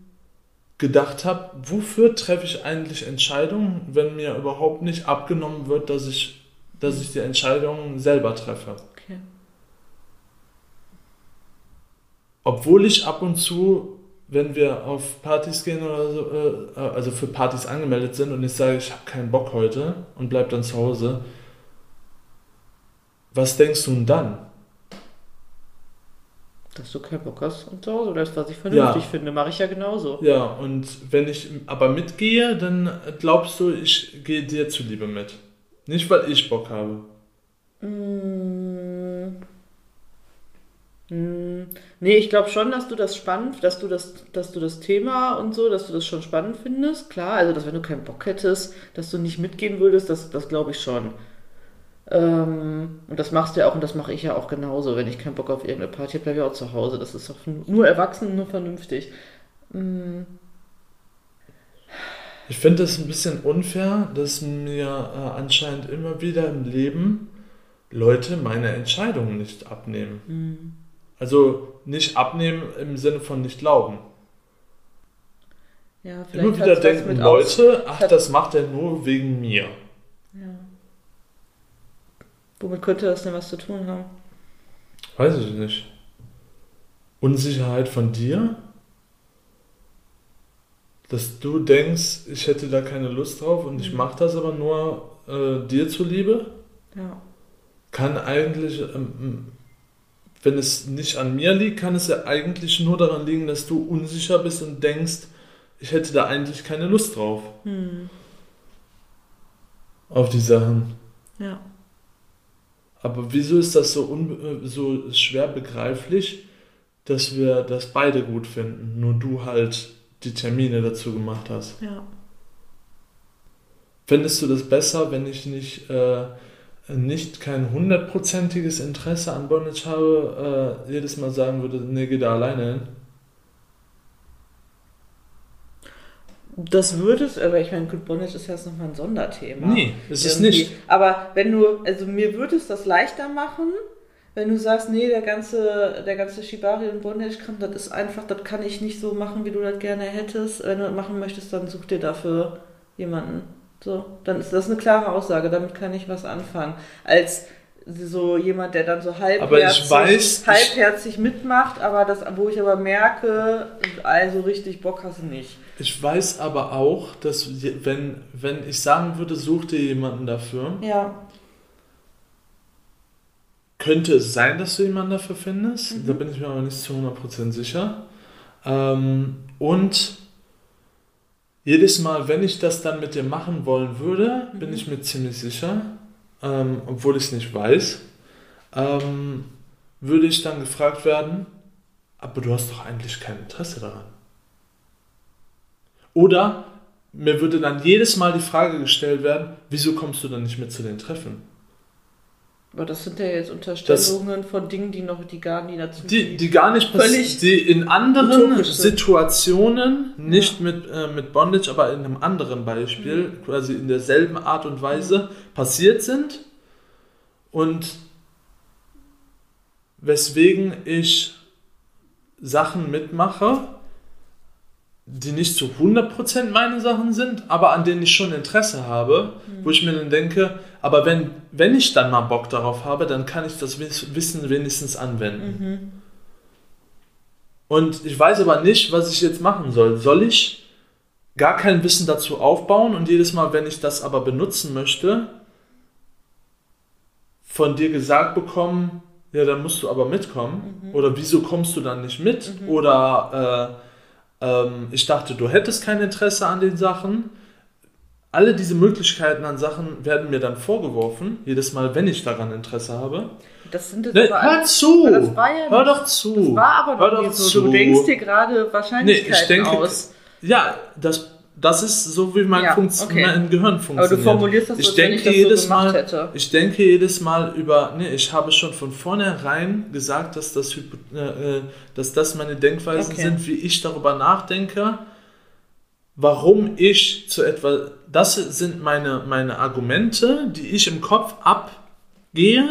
gedacht habe, wofür treffe ich eigentlich Entscheidungen, wenn mir überhaupt nicht abgenommen wird, dass ich, dass ich die Entscheidungen selber treffe. Obwohl ich ab und zu, wenn wir auf Partys gehen oder so, äh, also für Partys angemeldet sind und ich sage, ich habe keinen Bock heute und bleib dann zu Hause, was denkst du denn dann? Dass du keinen Bock hast und zu Hause bleibst, was ich vernünftig Ja. finde, mache ich ja genauso. Ja, und wenn ich aber mitgehe, dann glaubst du, ich gehe dir zuliebe mit. Nicht, weil ich Bock habe. Mm. Mm. Nee, ich glaube schon, dass du das spannend, dass du das, dass du das Thema und so, dass du das schon spannend findest. Klar, also dass wenn du keinen Bock hättest, dass du nicht mitgehen würdest, das, das glaube ich schon. Ähm, und das machst du ja auch und das mache ich ja auch genauso. Wenn ich keinen Bock auf irgendeine Party habe, bleibe ich auch zu Hause. Das ist doch nur erwachsen und nur vernünftig. Mm. Ich finde es ein bisschen unfair, dass mir äh, anscheinend immer wieder im Leben Leute meine Entscheidungen nicht abnehmen. Mm. Also nicht abnehmen im Sinne von nicht glauben. Ja, Immer vielleicht wieder hat's was denken Leute, ach, das macht er nur wegen mir. Ja. Womit könnte das denn was zu tun haben? Weiß ich nicht. Unsicherheit von dir? Dass du denkst, ich hätte da keine Lust drauf und ich Mhm. mache das aber nur äh, dir zuliebe? Ja. Kann eigentlich, ähm, wenn es nicht an mir liegt, kann es ja eigentlich nur daran liegen, dass du unsicher bist und denkst, ich hätte da eigentlich keine Lust drauf. Hm. Auf die Sachen. Ja. Aber wieso ist das so, so schwer begreiflich, dass wir das beide gut finden, nur du halt die Termine dazu gemacht hast? Ja. Fändest du das besser, wenn ich nicht, äh, nicht kein hundertprozentiges Interesse an Bondage habe, äh, jedes Mal sagen würde, nee, geh da alleine hin? Das würde es, aber ich meine, Good Bondage ist ja jetzt nochmal ein Sonderthema. Nee, ist es Irgendwie. nicht. Aber wenn du, also mir würde es das leichter machen, wenn du sagst, nee, der ganze, der ganze Shibari und Bondage-Kram, das ist einfach, das kann ich nicht so machen, wie du das gerne hättest. Wenn du das machen möchtest, dann such dir dafür jemanden. So, dann ist das eine klare Aussage, damit kann ich was anfangen. Als so jemand, der dann so halbherzig, weiß, halbherzig mitmacht, aber das, wo ich aber merke, also richtig Bock hast du nicht. Ich weiß aber auch, dass wenn, wenn ich sagen würde, such dir jemanden dafür, Ja, könnte es sein, dass du jemanden dafür findest. Mhm. Da bin ich mir aber nicht zu 100% sicher. Ähm, und jedes Mal, wenn ich das dann mit dir machen wollen würde, bin ich mir ziemlich sicher, ähm, obwohl ich es nicht weiß, ähm, würde ich dann gefragt werden, aber du hast doch eigentlich kein Interesse daran. Oder mir würde dann jedes Mal die Frage gestellt werden, wieso kommst du dann nicht mit zu den Treffen? Aber das sind ja jetzt Unterstellungen von Dingen, die noch, die gar nie dazu Die, die gar nicht Völlig passieren, die in anderen utopisch sind. Situationen, nicht mit, äh, mit Bondage, aber in einem anderen Beispiel, Mhm. quasi in derselben Art und Weise passiert sind und weswegen ich Sachen mitmache, die nicht zu 100% meine Sachen sind, aber an denen ich schon Interesse habe, wo ich mir dann denke, aber wenn, wenn ich dann mal Bock darauf habe, dann kann ich das Wiss- Wissen wenigstens anwenden. Und ich weiß aber nicht, was ich jetzt machen soll. Soll ich gar kein Wissen dazu aufbauen und jedes Mal, wenn ich das aber benutzen möchte, von dir gesagt bekommen, ja, dann musst du aber mitkommen. Oder wieso kommst du dann nicht mit? Oder äh, ähm, ich dachte, du hättest kein Interesse an den Sachen. Alle diese Möglichkeiten an Sachen werden mir dann vorgeworfen, jedes Mal, wenn ich daran Interesse habe. Das sind jetzt Ne, aber hör zu! aber ja hör nicht- doch zu! Das war aber hör doch nicht so. zu. Du denkst dir gerade Wahrscheinlichkeiten Nee, ich denke, aus. ja, das, das ist so, wie mein, Ja, okay. mein Gehirn Aber funktioniert. du formulierst das so, ich als wenn denke ich das so jedes gemacht Mal, hätte. Ich denke jedes Mal über, nee, ich habe schon von vornherein gesagt, dass das, äh, äh, dass das meine Denkweisen Okay. sind, wie ich darüber nachdenke, warum ich zu etwa, das sind meine, meine Argumente, die ich im Kopf abgehe,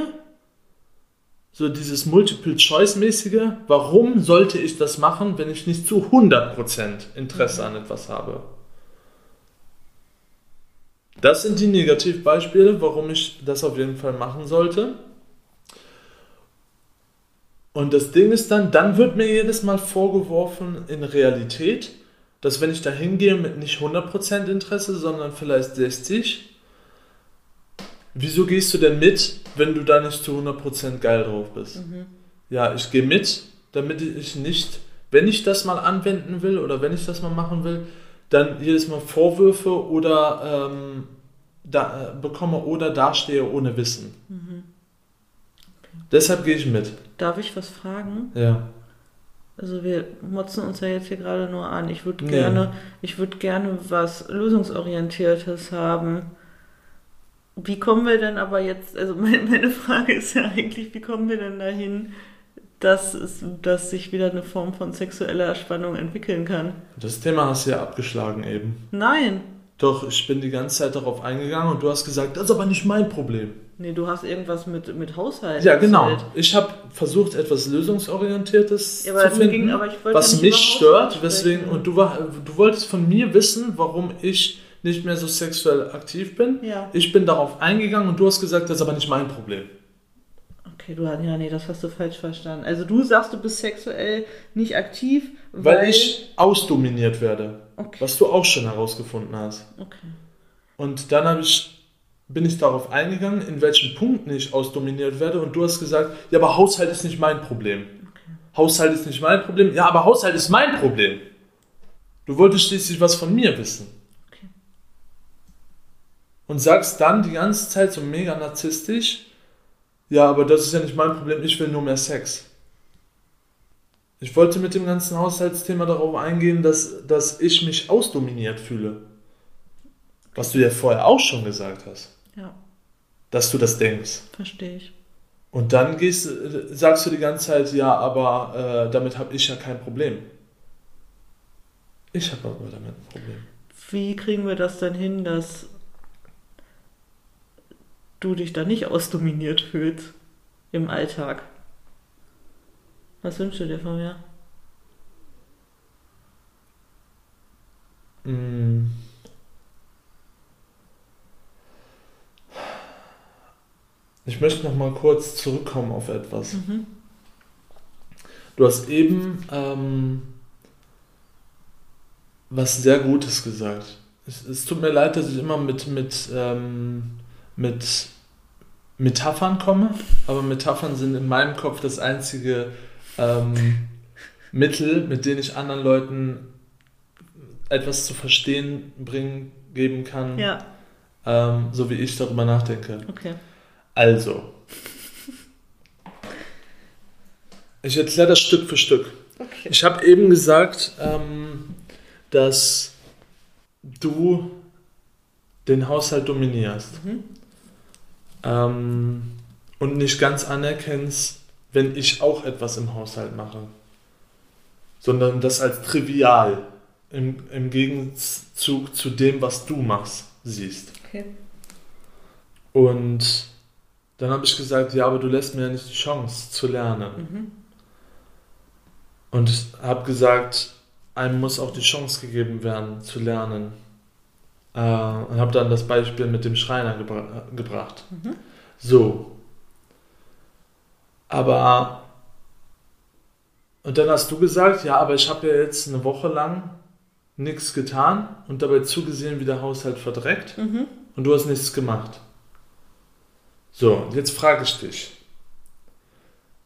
so dieses Multiple-Choice-mäßige, warum sollte ich das machen, wenn ich nicht zu 100% Interesse an etwas habe? Das sind die Negativbeispiele, warum ich das auf jeden Fall machen sollte. Und das Ding ist dann, dann wird mir jedes Mal vorgeworfen in Realität, dass wenn ich da hingehe mit nicht 100% Interesse, sondern vielleicht 60, wieso gehst du denn mit, wenn du da nicht zu 100% geil drauf bist? Ja, ich gehe mit, damit ich nicht, wenn ich das mal anwenden will oder wenn ich das mal machen will, dann jedes Mal Vorwürfe oder ähm, da, äh, bekomme oder dastehe ohne Wissen. Deshalb gehe ich mit. Darf ich was fragen? Ja. Also wir motzen uns ja jetzt hier gerade nur an. Ich würde gerne, ich würde gerne was lösungsorientiertes haben. Wie kommen wir denn aber jetzt, also [LAUGHS] meine, meine Frage ist ja eigentlich, wie kommen wir denn dahin, dass, es, dass sich wieder eine Form von sexueller Spannung entwickeln kann? Das Thema hast du ja abgeschlagen eben. Nein. Doch, ich bin die ganze Zeit darauf eingegangen und du hast gesagt, das ist aber nicht mein Problem. Nee, du hast irgendwas mit, mit Haushalt. Ja, genau. erzählt. Ich habe versucht, etwas Lösungsorientiertes Ja, zu finden, ging- was mich stört. Weswegen, und du, war, du wolltest von mir wissen, warum ich nicht mehr so sexuell aktiv bin. Ja. Ich bin darauf eingegangen und du hast gesagt, das ist aber nicht mein Problem. Okay, du ja, nee, das hast du falsch verstanden. Also du sagst, du bist sexuell nicht aktiv, Weil, weil, ich ausdominiert werde. Okay. Was du auch schon herausgefunden hast. Okay. Und dann habe ich, bin ich darauf eingegangen, in welchen Punkten ich ausdominiert werde. Und du hast gesagt, ja, aber Haushalt ist nicht mein Problem. Haushalt ist nicht mein Problem. Ja, aber Haushalt ist mein Problem. Du wolltest schließlich was von mir wissen. Okay. Und sagst dann die ganze Zeit so mega narzisstisch, ja, aber das ist ja nicht mein Problem, ich will nur mehr Sex. Ich wollte mit dem ganzen Haushaltsthema darauf eingehen, dass, dass ich mich ausdominiert fühle. Was du ja vorher auch schon gesagt hast, Ja, dass du das denkst. verstehe ich. Und dann gehst, sagst du die ganze Zeit, ja, aber äh, damit habe ich ja kein Problem. Ich habe aber damit ein Problem. wie kriegen wir das denn hin, dass du dich da nicht ausdominiert fühlst im Alltag? Was wünschst du dir von mir? Mm. Ich möchte noch mal kurz zurückkommen auf etwas. Mhm. Du hast eben ähm, was sehr Gutes gesagt. Es, es, tut mir leid, dass ich immer mit, mit, ähm, mit Metaphern komme, aber Metaphern sind in meinem Kopf das einzige ähm, [LAUGHS] Mittel, mit denen ich anderen Leuten etwas zu verstehen bringen, geben kann, Ja, ähm, so wie ich darüber nachdenke. okay. Also, ich erkläre das Stück für Stück. Okay. Ich habe eben gesagt, ähm, dass du den Haushalt dominierst Mhm. ähm, und nicht ganz anerkennst, wenn ich auch etwas im Haushalt mache, sondern das als trivial im, im Gegenzug zu dem, was du machst, siehst. Okay. Und dann habe ich gesagt, ja, aber du lässt mir ja nicht die Chance zu lernen. Mhm. Und habe gesagt, einem muss auch die Chance gegeben werden zu lernen. Äh, und habe dann das Beispiel mit dem Schreiner gebra gebracht. Mhm. So. Aber. Und dann hast du gesagt, ja, aber ich habe ja jetzt eine Woche lang nichts getan und dabei zugesehen, wie der Haushalt verdreckt Mhm. und du hast nichts gemacht. So, und jetzt frage ich dich.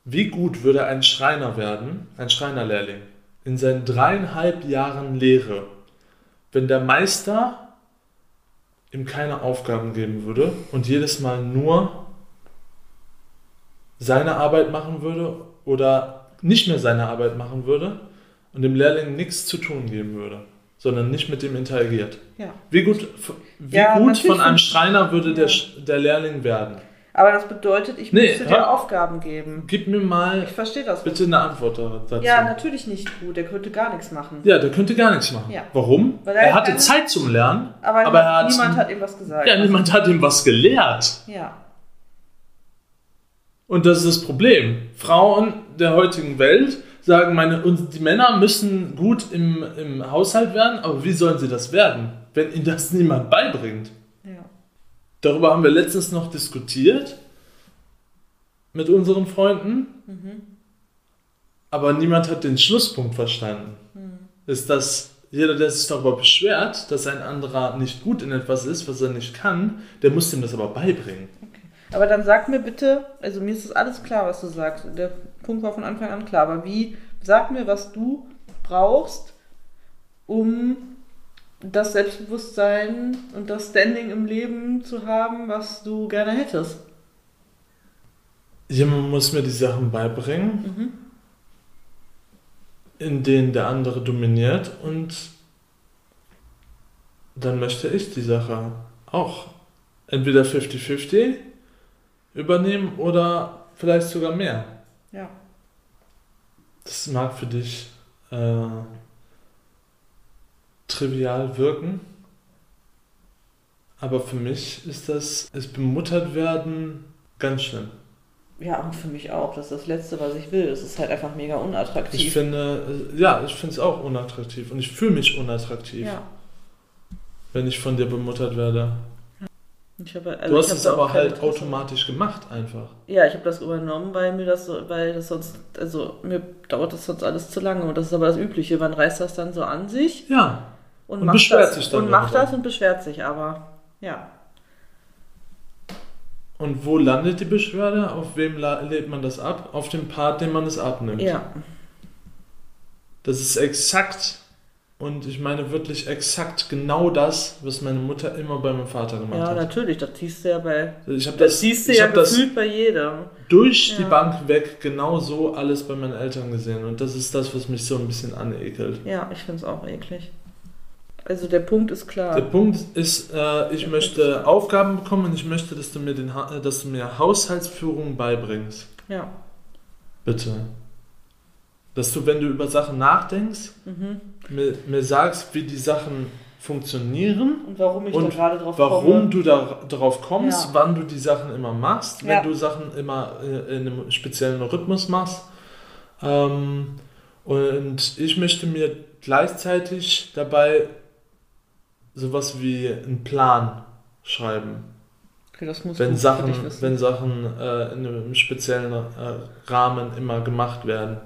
Wie gut würde ein Schreiner werden, ein Schreinerlehrling, in seinen dreieinhalb Jahren Lehre, wenn der Meister ihm keine Aufgaben geben würde und jedes Mal nur seine Arbeit machen würde oder nicht mehr seine Arbeit machen würde und dem Lehrling nichts zu tun geben würde, sondern nicht mit dem interagiert. Ja. Wie gut, wie Ja, gut von einem Schreiner würde der, der Lehrling werden? Aber das bedeutet, ich Nee, müsste hör- dir Aufgaben geben. Gib mir mal Ich verstehe das. bitte eine Antwort dazu. Ja, natürlich nicht gut. Er könnte gar nichts machen. Ja, der könnte gar nichts machen. Ja. Warum? Weil er er hatte Zeit zum Lernen, Aber, aber er hat, niemand hat ihm was gesagt. ja, niemand hat ihm was gelehrt. Ja. Und das ist das Problem. Frauen der heutigen Welt sagen, meine, und die Männer müssen gut im, im Haushalt werden, aber wie sollen sie das werden, wenn ihnen das niemand beibringt? Darüber haben wir letztens noch diskutiert mit unseren Freunden, Mhm. aber niemand hat den Schlusspunkt verstanden. Mhm. Ist, dass jeder, der sich darüber beschwert, dass ein anderer nicht gut in etwas ist, was er nicht kann, der muss ihm das aber beibringen. Aber dann sag mir bitte, also mir ist das alles klar, was du sagst. Der Punkt war von Anfang an klar. Aber wie, sag mir, was du brauchst, um das Selbstbewusstsein und das Standing im Leben zu haben, was du gerne hättest. Jemand muss mir die Sachen beibringen, Mhm. in denen der andere dominiert und dann möchte ich die Sache auch entweder 50-50 übernehmen oder vielleicht sogar mehr. Ja. Das mag für dich äh, trivial wirken, aber für mich ist das, es bemuttert werden, ganz schlimm. Ja, und für mich auch. Das ist das Letzte, was ich will. Es ist halt einfach mega unattraktiv. Ich finde, äh, ja, ich finde es auch unattraktiv und ich fühle mich unattraktiv, ja. wenn ich von dir bemuttert werde. Ich habe, also du hast es aber halt automatisch gemacht einfach. Ja, ich habe das übernommen, weil mir das, so- weil das sonst, also mir dauert das sonst alles zu lange und das ist aber das Übliche. Man reißt das dann so an sich Ja, und, Und macht beschwert das, sich dann und macht das und beschwert sich, aber ja. und wo landet die Beschwerde? Auf wem lädt man das ab? Auf dem Part, den man es abnimmt. Ja, Das ist exakt, und ich meine wirklich exakt genau das, was meine Mutter immer bei meinem Vater gemacht ja, hat. natürlich, das siehst du ja bei, Ich habe das, das, siehst du ich ja hab das gefühlt bei jedem. durch die Ja. Bank weg genau so alles bei meinen Eltern gesehen. Und das ist das, was mich so ein bisschen anekelt. Ja, ich finde es auch eklig. Also der Punkt ist klar. Der Punkt ist, äh, ich möchte Aufgaben bekommen und ich möchte, dass du mir, den ha äh, dass du mir Haushaltsführung beibringst. ja. Bitte. Dass du, wenn du über Sachen nachdenkst, Mhm. mir, mir sagst, wie die Sachen funktionieren Und warum ich und da gerade drauf warum komme. du da drauf kommst, Ja. wann du die Sachen immer machst, wenn Ja. du Sachen immer äh, in einem speziellen Rhythmus machst. Ähm, und ich möchte mir gleichzeitig dabei sowas wie einen Plan schreiben. Okay, das muss Wenn Sachen, wenn Sachen äh, in einem speziellen äh, Rahmen immer gemacht werden.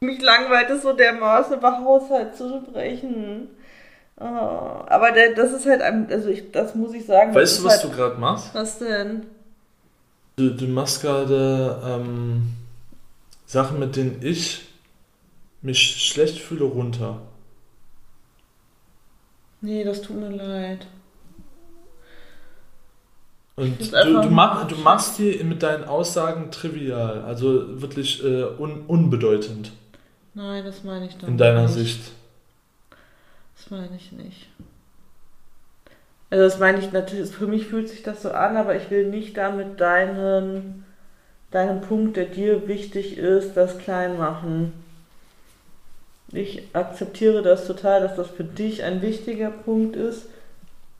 Mich langweilt es so dermaßen, über Haushalt zu sprechen. Oh, aber der, das ist halt, ein, also ich, das muss ich sagen. Weißt du, was halt, du gerade machst? Was denn? Du, du machst gerade ähm, Sachen, mit denen ich mich schlecht fühle, runter. Nee, das tut mir leid. Und du, du, mach, du machst die mit deinen Aussagen trivial, also wirklich äh, un, unbedeutend Nein, das meine ich dann in deiner nicht. Sicht. Das meine ich nicht. Also das meine ich natürlich, für mich fühlt sich das so an, aber ich will nicht damit deinen, deinen Punkt, der dir wichtig ist, das klein machen. Ich akzeptiere das total, dass das für dich ein wichtiger Punkt ist.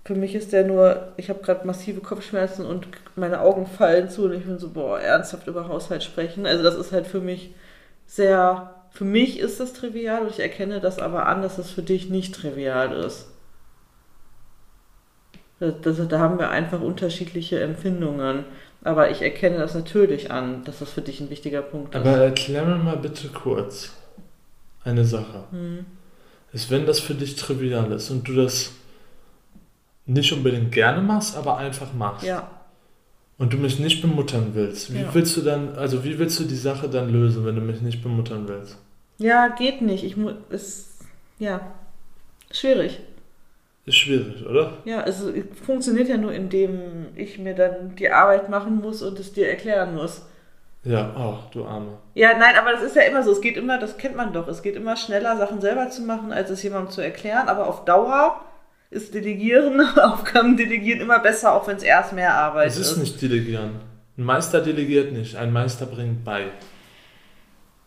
Für mich ist der nur, ich habe gerade massive Kopfschmerzen und meine Augen fallen zu und ich bin so, boah, ernsthaft über Haushalt sprechen. Also das ist halt für mich sehr, für mich ist das trivial und ich erkenne das aber an, dass es für dich nicht trivial ist. Das, das, da haben wir einfach unterschiedliche Empfindungen. Aber ich erkenne das natürlich an, dass das für dich ein wichtiger Punkt ist. Aber erklär mir mal bitte kurz eine Sache. Hm. Ist, wenn das für dich trivial ist und du das nicht unbedingt gerne machst, aber einfach machst Ja, und du mich nicht bemuttern willst, wie Ja. willst du dann, also wie willst du die Sache dann lösen, wenn du mich nicht bemuttern willst? ja, geht nicht. Ich muss, ist, ja, schwierig. Ist schwierig, oder? Ja, es funktioniert ja nur, indem ich mir dann die Arbeit machen muss und es dir erklären muss. Ja, ach, du Arme. Ja, nein, aber das ist ja immer so. Es geht immer, das kennt man doch. Es geht immer schneller, Sachen selber zu machen, als es jemandem zu erklären. Aber auf Dauer ist Delegieren, [LAUGHS] Aufgaben delegieren immer besser, auch wenn es erst mehr Arbeit Es ist nicht delegieren. Ein Meister delegiert nicht, ein Meister bringt bei.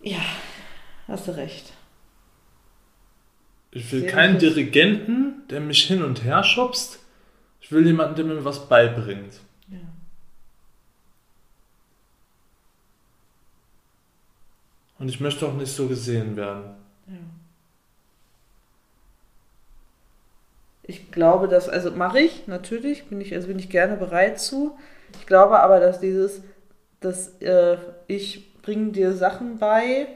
Ja, hast du recht. Ich will Sehr keinen. Dirigenten, der mich hin und her schubst. Ich will jemanden, der mir was beibringt. Ja. Und ich möchte auch nicht so gesehen werden. Ja. Ich glaube, dass, also mache ich natürlich, bin ich, also bin ich gerne bereit zu. Ich glaube aber, dass dieses, dass äh, ich bringe dir Sachen bei,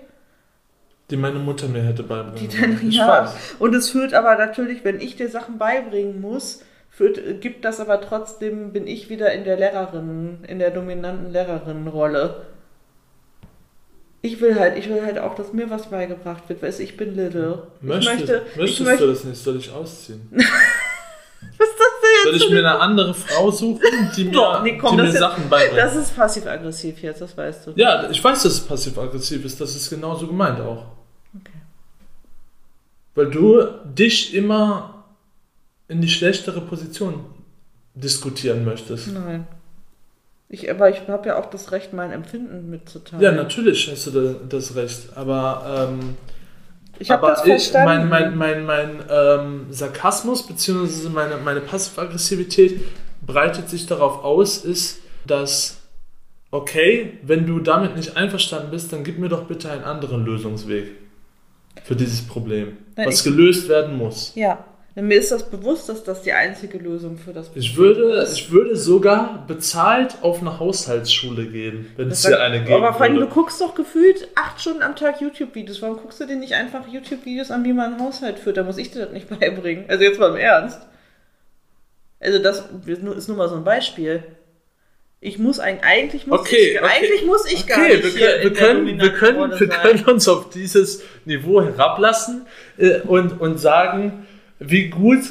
Die meine Mutter mir hätte beibringen Ich ja. weiß. Und es führt aber natürlich, wenn ich dir Sachen beibringen muss, führt, gibt das aber trotzdem, bin ich wieder in der Lehrerin, in der dominanten Lehrerinnenrolle. Ich will halt, ich will halt auch, dass mir was beigebracht wird, weißt du, ich bin Little. Möchtest, ich möchte, möchtest ich möchte, du das nicht? Soll ich ausziehen? [LAUGHS] was ist das denn Soll ich mir eine andere Frau suchen, die [LAUGHS] mir, Doch, nee, komm, die mir Sachen beibringt? Das ist passiv-aggressiv jetzt, das weißt du. ja, ich weiß, dass es passiv-aggressiv ist. Das ist genauso gemeint auch. Okay. Weil du dich immer in die schlechtere Position diskutieren möchtest. Nein. Ich, aber ich habe ja auch das Recht, mein Empfinden mitzuteilen. Ja, natürlich hast du da, das Recht. Aber, ähm, Ich habe das verstanden. mein, mein, mein, mein ähm, Sarkasmus bzw. meine, meine Passiv-Aggressivität breitet sich darauf aus, ist, dass, okay, wenn du damit nicht einverstanden bist, dann gib mir doch bitte einen anderen Lösungsweg für dieses Problem, Nein, was gelöst werden muss. Ja, denn mir ist das bewusst, dass das die einzige Lösung für das Ich würde, ich würde sogar bezahlt auf eine Haushaltsschule gehen, wenn es Das hier eine geben Aber vor allem, du guckst doch gefühlt acht Stunden am Tag YouTube-Videos. Warum guckst du dir nicht einfach YouTube-Videos an, wie man einen Haushalt führt? Da muss ich dir das nicht [LAUGHS] beibringen. Also jetzt mal im Ernst. Also das ist nur mal so ein Beispiel. Ich muss eigentlich, eigentlich muss Okay, ich, okay. eigentlich muss ich gar Okay, nicht können, wir, können, wir, können, wir können uns auf dieses Niveau herablassen äh, und, und sagen, wie gut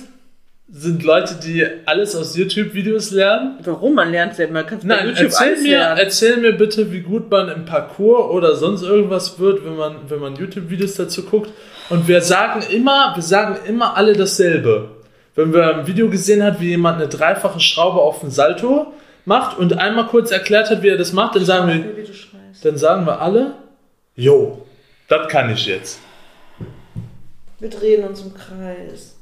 sind Leute, die alles aus YouTube-Videos lernen. Warum? Man lernt selber. Man kann bei Nein, YouTube erzähl mir, lernen. erzähl mir bitte, wie gut man im Parcours oder sonst irgendwas wird, wenn man, wenn man YouTube-Videos dazu guckt. Und wir sagen immer, wir sagen immer alle dasselbe. Wenn wir ein Video gesehen hat, wie jemand eine dreifache Schraube auf den Salto macht und einmal kurz erklärt hat, wie er das macht, dann sagen wir, wie du schreist. dann sagen wir alle, jo, das kann ich jetzt. Wir drehen uns im Kreis.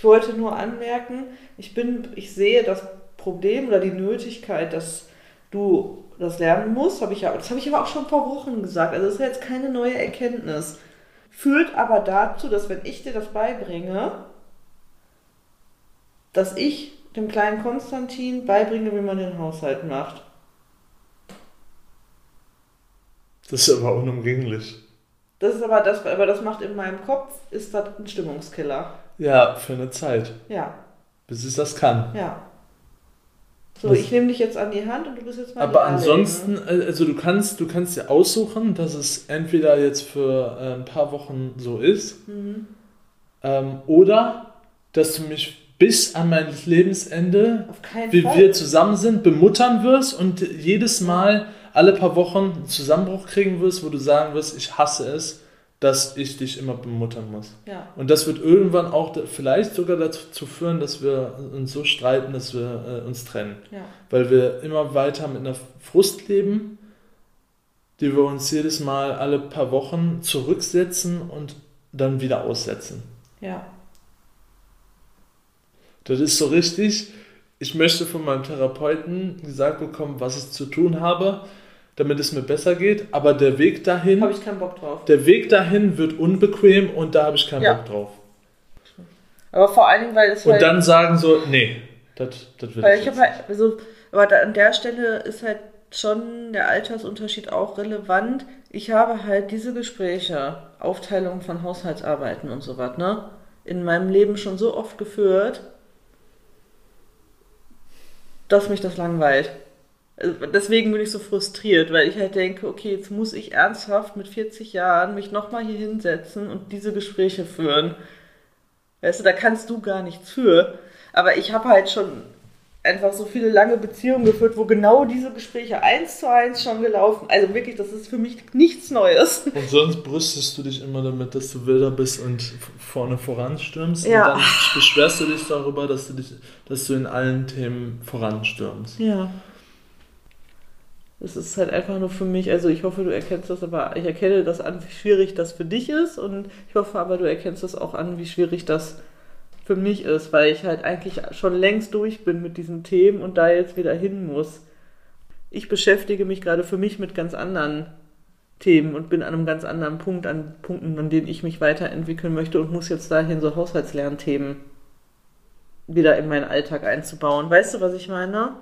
Ich wollte nur anmerken, ich bin, ich sehe das Problem oder die Nötigkeit, dass du das lernen musst, habe ich ja, das habe ich aber auch schon vor Wochen gesagt. Also das ist ja jetzt keine neue Erkenntnis. Führt aber dazu, dass wenn ich dir das beibringe, dass ich dem kleinen Konstantin beibringe, wie man den Haushalt macht. Das ist aber unumgänglich. Das ist aber das, aber das macht in meinem Kopf, ist das ein Stimmungskiller. Ja, für eine Zeit. Ja. Bis es das kann. Ja. So, Was- ich nehme dich jetzt an die Hand und du bist jetzt mal Aber ansonsten, äh, also du kannst, du kannst dir aussuchen, dass es entweder jetzt für äh, ein paar Wochen so ist, Mhm. ähm, oder dass du mich bis an mein Lebensende, wie Fall. wir zusammen sind, bemuttern wirst und jedes Mal alle paar Wochen einen Zusammenbruch kriegen wirst, wo du sagen wirst, ich hasse es, dass ich dich immer bemuttern muss. Ja. Und das wird irgendwann auch vielleicht sogar dazu führen, dass wir uns so streiten, dass wir äh, uns trennen. Ja. Weil wir immer weiter mit einer Frust leben, die wir uns jedes Mal alle paar Wochen zurücksetzen und dann wieder aussetzen. Ja. Das ist so richtig. Ich möchte von meinem Therapeuten gesagt bekommen, was ich zu tun habe, damit es mir besser geht. Aber der Weg dahin, Habe ich keinen Bock drauf. der Weg dahin wird unbequem und da habe ich keinen Ja. Bock drauf. Aber vor allen Dingen, weil es Und halt. dann sagen so, nee, das, will Weil ich ich halt, also, aber da, an der Stelle ist halt schon der Altersunterschied auch relevant. Ich habe halt diese Gespräche, Aufteilung von Haushaltsarbeiten und so was, ne, in meinem Leben schon so oft geführt, dass mich das langweilt. Also deswegen bin ich so frustriert, weil ich halt denke, okay, jetzt muss ich ernsthaft mit 40 Jahren mich nochmal hier hinsetzen und diese Gespräche führen. Weißt du, da kannst du gar nichts für. Aber ich habe halt schon einfach so viele lange Beziehungen geführt, wo genau diese Gespräche eins zu eins schon gelaufen. Also wirklich, das ist für mich nichts Neues. Und sonst brüstest du dich immer damit, dass du wilder bist und vorne voranstürmst. Ja. Und dann beschwerst du dich darüber, dass du, dich, dass du in allen Themen voranstürmst. Ja. Es ist halt einfach nur für mich, also ich hoffe, du erkennst das, aber ich erkenne das an, wie schwierig das für dich ist und ich hoffe aber, du erkennst das auch an, wie schwierig das für mich ist, weil ich halt eigentlich schon längst durch bin mit diesen Themen und da jetzt wieder hin muss. Ich beschäftige mich gerade für mich mit ganz anderen Themen und bin an einem ganz anderen Punkt, an Punkten, an denen ich mich weiterentwickeln möchte und muss jetzt dahin so Haushaltslernthemen wieder in meinen Alltag einzubauen. Weißt du, was ich meine?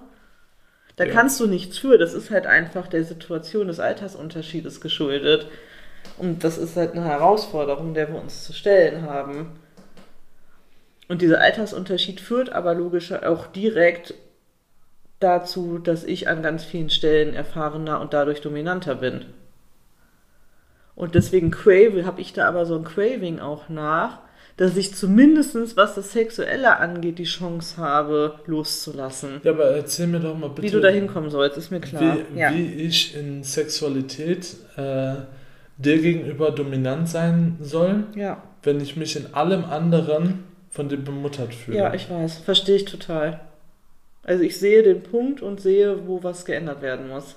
Da Ja. kannst du nichts für. Das ist halt einfach der Situation des Altersunterschiedes geschuldet. Und das ist halt eine Herausforderung, der wir uns zu stellen haben. Und dieser Altersunterschied führt aber logisch auch direkt dazu, dass ich an ganz vielen Stellen erfahrener und dadurch dominanter bin. Und deswegen crave, habe ich da aber so ein Craving auch nach, dass ich zumindestens was das Sexuelle angeht, die Chance habe, loszulassen. Ja, aber erzähl mir doch mal bitte, Wie du da hinkommen sollst, ist mir klar. wie, ja. wie ich in Sexualität äh, dir gegenüber dominant sein soll, ja. wenn ich mich in allem anderen von dir bemuttert fühle. ja, ich weiß, verstehe ich total. Also ich sehe den Punkt und sehe, wo was geändert werden muss.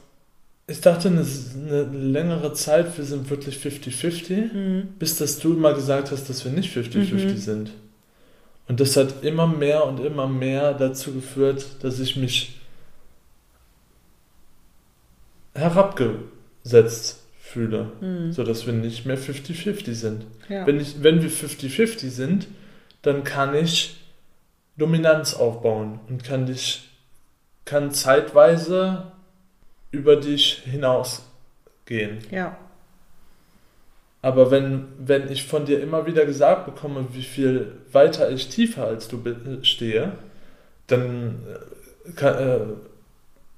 Ich dachte eine, eine längere Zeit, wir sind wirklich 50-50, Mhm. bis dass du mal gesagt hast, dass wir nicht 50-50 Mhm. sind. Und das hat immer mehr und immer mehr dazu geführt, dass ich mich herabgesetzt fühle, Mhm. sodass wir nicht mehr 50-50 sind. Ja. Wenn, ich, wenn wir 50-50 sind, dann kann ich Dominanz aufbauen und kann dich, kann zeitweise über dich hinausgehen. ja. Aber wenn, wenn ich von dir immer wieder gesagt bekomme, wie viel weiter ich tiefer als du stehe, dann äh, kann, äh,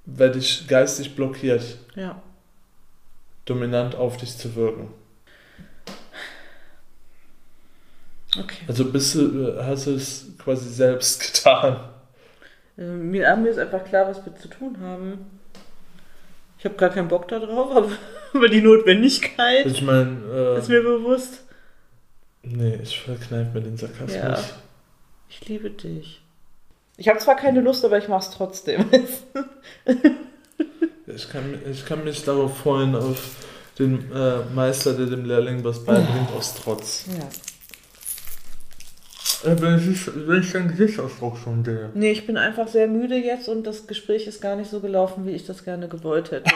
werde ich geistig blockiert, Ja. dominant auf dich zu wirken. Okay. Also bist du, äh, hast du es quasi selbst [LAUGHS] getan. Äh, Mir, mir ist einfach klar, was wir zu tun haben. Ich habe gar keinen Bock da drauf, aber, [LAUGHS] aber die Notwendigkeit Ich meine, ist äh, mir bewusst. nee, ich verkneif mir den Sarkasmus. Ja. Ich liebe dich. Ich habe zwar keine Lust, aber ich mach's trotzdem. [LAUGHS] Ich, kann, ich kann mich darauf freuen, auf den äh, Meister, der dem Lehrling was beibringt, [LAUGHS] aus Trotz. ja. Äh, wenn, ich, wenn ich deinen Gesichtsausdruck schon sehe. Nee, ich bin einfach sehr müde jetzt und das Gespräch ist gar nicht so gelaufen, wie ich das gerne gewollt hätte.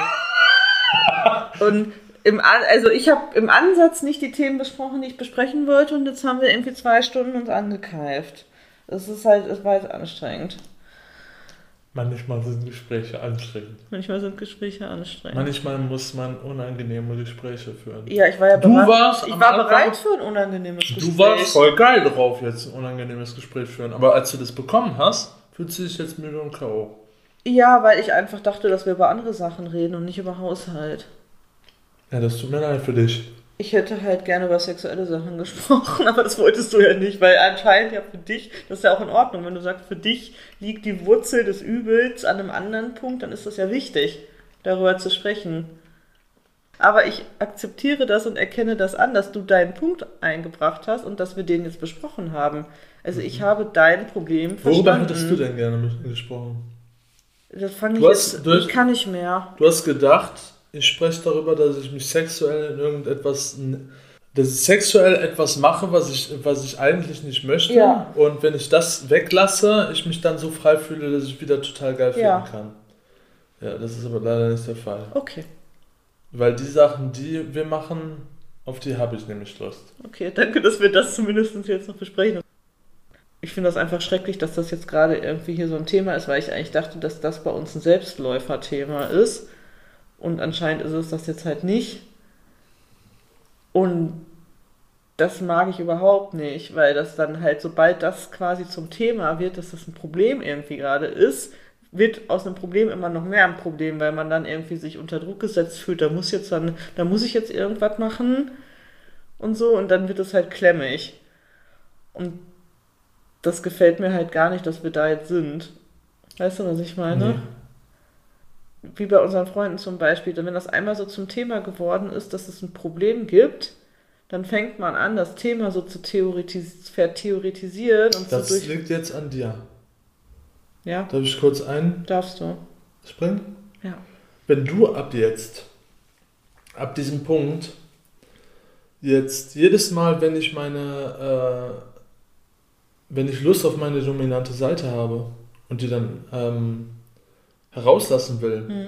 [LAUGHS] und im, also ich habe im Ansatz nicht die Themen besprochen, die ich besprechen wollte und jetzt haben wir irgendwie zwei Stunden uns angekeift. Das ist halt, es war jetzt anstrengend. Manchmal sind Gespräche anstrengend. Manchmal sind Gespräche anstrengend. Manchmal muss man unangenehme Gespräche führen. ja, ich war ja Du bereit. warst ich war Anfang- bereit für ein unangenehmes Gespräch. Du warst voll geil drauf, jetzt ein unangenehmes Gespräch führen. Aber als du das bekommen hast, fühlst du dich jetzt müde und K.O. Ja, weil ich einfach dachte, dass wir über andere Sachen reden und nicht über Haushalt. Ja, das tut mir leid für dich. Ich hätte halt gerne über sexuelle Sachen [LAUGHS] gesprochen, aber das wolltest du ja nicht, weil anscheinend ja für dich, das ist ja auch in Ordnung, wenn du sagst, für dich liegt die Wurzel des Übels an einem anderen Punkt, dann ist das ja wichtig, darüber zu sprechen. Aber ich akzeptiere das und erkenne das an, dass du deinen Punkt eingebracht hast und dass wir den jetzt besprochen haben. Also ich habe dein Problem Worüber verstanden. hättest du denn gerne mit gesprochen? Das fange ich hast- jetzt, hast- ich kann nicht mehr. Du hast gedacht, ich spreche darüber, dass ich mich sexuell in irgendetwas, dass ich sexuell etwas mache, was ich, was ich eigentlich nicht möchte. Ja. Und wenn ich das weglasse, ich mich dann so frei fühle, dass ich wieder total geil finden Ja. kann. Ja, das ist aber leider nicht der Fall. Okay, Weil die Sachen, die wir machen, auf die habe ich nämlich Lust. okay, danke, dass wir das zumindest jetzt noch besprechen. Ich finde das einfach schrecklich, dass das jetzt gerade irgendwie hier so ein Thema ist, weil ich eigentlich dachte, dass das bei uns ein Selbstläufer-Thema ist. Und anscheinend ist es das jetzt halt nicht. Und das mag ich überhaupt nicht, weil das dann halt, sobald das quasi zum Thema wird, dass das ein Problem irgendwie gerade ist, wird aus einem Problem immer noch mehr ein Problem, weil man dann irgendwie sich unter Druck gesetzt fühlt, da muss jetzt dann, da muss ich jetzt irgendwas machen und so und dann wird es halt klemmig. Und das gefällt mir halt gar nicht, dass wir da jetzt sind. Weißt du, was ich meine? Nee. Wie bei unseren Freunden zum Beispiel, wenn das einmal so zum Thema geworden ist, dass es ein Problem gibt, dann fängt man an, das Thema so zu theoretis vertheoretisieren und Das so durch. liegt jetzt an dir. Ja, Darf ich kurz einspringen? darfst du. Ja. Wenn du ab jetzt, ab diesem Punkt, jetzt jedes Mal, wenn ich meine, äh, wenn ich Lust auf meine dominante Seite habe und die dann ähm, herauslassen will, Hm.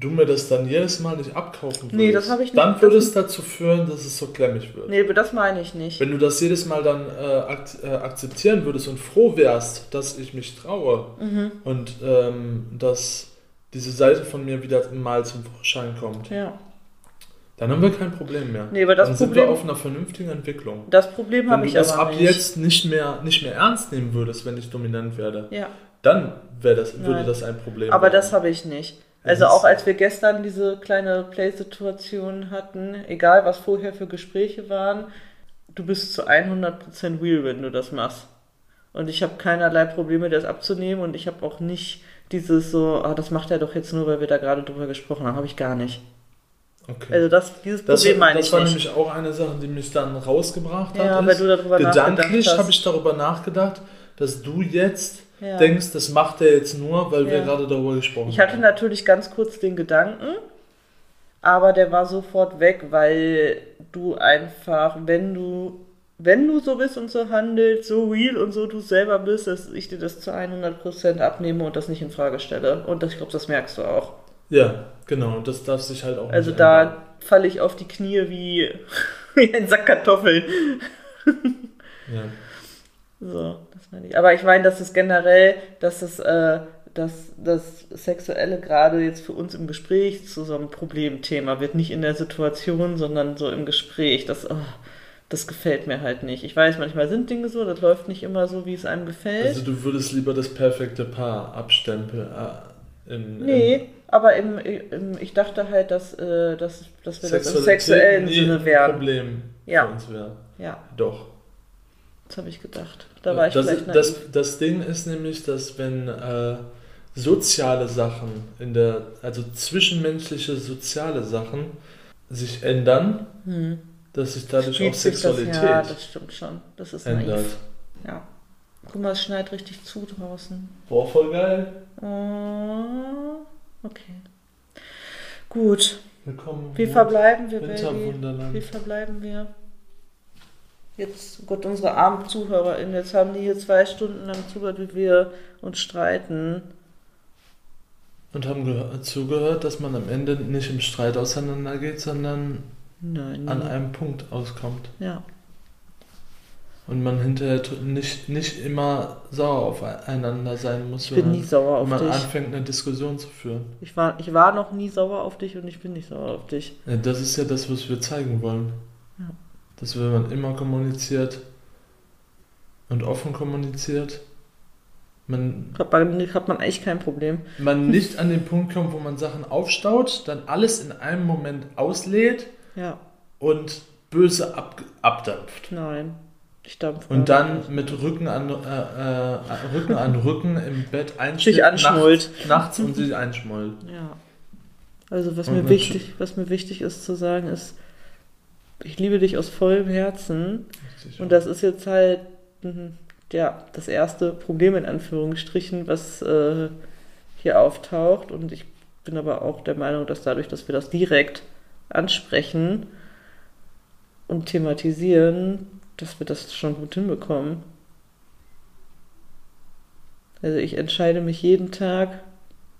du mir das dann jedes Mal nicht abkaufen würdest, Nee, das habe ich nicht- dann würde das- es dazu führen, dass es so klemmig wird. Nee, aber das meine ich nicht. Wenn du das jedes Mal dann äh, ak äh, akzeptieren würdest und froh wärst, dass ich mich traue Mhm. und ähm, dass diese Seite von mir wieder mal zum Vorschein kommt, Ja. dann haben wir kein Problem mehr. Nee, aber das dann sind wir Problem- auf einer vernünftigen Entwicklung. Das Problem Wenn habe du ich das aber ab nicht. jetzt nicht mehr, nicht mehr ernst nehmen würdest, wenn ich dominant werde, Ja. Dann das, würde Nein. das ein Problem Aber werden. das habe ich nicht. Also Das auch als wir gestern diese kleine Play-Situation hatten, egal was vorher für Gespräche waren, du bist zu 100% real, wenn du das machst. Und ich habe keinerlei Probleme, das abzunehmen und ich habe auch nicht dieses so, ah, das macht er doch jetzt nur, weil wir da gerade drüber gesprochen haben, habe ich gar nicht. okay. Also das, dieses das, Problem meine das ich war nicht. nämlich auch eine Sache, die mich dann rausgebracht hat. Ja, weil du darüber nachgedacht Gedanklich hast. habe ich darüber nachgedacht, dass du jetzt Ja. denkst, das macht er jetzt nur, weil wir Ja. gerade darüber gesprochen Ich hatte haben. natürlich ganz kurz den Gedanken, aber der war sofort weg, weil du einfach, wenn du, wenn du so bist und so handelst, so real und so du selber bist, dass ich dir das zu 100% abnehme und das nicht in Frage stelle. Und das, ich glaube, das merkst du auch. Ja, genau. Und das darf sich halt auch Also nicht da falle ich auf die Knie wie, [LAUGHS] wie ein Sack Kartoffeln. Ja. So, meine ich. Aber ich meine, dass es generell, dass es, äh, dass das Sexuelle gerade jetzt für uns im Gespräch zu so einem Problemthema wird. Nicht in der Situation, sondern so im Gespräch. Das, oh, das gefällt mir halt nicht. Ich weiß, manchmal sind Dinge so, das läuft nicht immer so, wie es einem gefällt. Also du würdest lieber das perfekte Paar abstempeln. Äh, in, nee, aber im, im, ich dachte halt, dass, äh, dass, dass wir das im sexuellen Sinne ein wären. Problem Ja. für uns wäre. Ja, Doch. das habe ich gedacht. Da war ich das, vielleicht naiv. das, das Ding ist nämlich, dass wenn äh, soziale Sachen in der, also zwischenmenschliche soziale Sachen sich ändern, Hm. dass sich dadurch Spielt auch sich das- Sexualität Ja, das stimmt schon. Das ist ändert. naiv. Ja. Guck mal, es schneit richtig zu draußen. Boah, voll geil. Oh, okay. Gut. Willkommen. Wie verbleiben wir, Baby? Wie verbleiben wir? Jetzt, oh Gott, unsere armen ZuhörerInnen, jetzt haben die hier zwei Stunden lang zugehört, wie wir uns streiten. Und haben gehör- zugehört, dass man am Ende nicht im Streit auseinandergeht, sondern Nein. an einem Punkt auskommt. Ja. Und man hinterher nicht, nicht immer sauer aufeinander sein muss, Ich bin nie sauer auf wenn man dich. anfängt, eine Diskussion zu führen. Ich war, ich war noch nie sauer auf dich und ich bin nicht sauer auf dich. Ja, das ist ja das, was wir zeigen wollen. Dass wenn man immer kommuniziert und offen kommuniziert, man, Hat man, hat man eigentlich kein Problem. man nicht an den Punkt kommt, wo man Sachen aufstaut, dann alles in einem Moment auslädt Ja, und böse ab, abdampft. nein. Ich dampfe. Und dann nicht. mit Rücken an, äh, äh, Rücken an Rücken im Bett einschläft. Sich anschmollt. Nachts, nachts und sich einschmollt. Ja. Also was Und mir wichtig, was mir wichtig ist zu sagen ist, ich liebe dich aus vollem Herzen. Und das ist jetzt halt mhm, ja, das erste Problem in Anführungsstrichen, was äh, hier auftaucht. Und ich bin aber auch der Meinung, dass dadurch, dass wir das direkt ansprechen und thematisieren, dass wir das schon gut hinbekommen. Also ich entscheide mich jeden Tag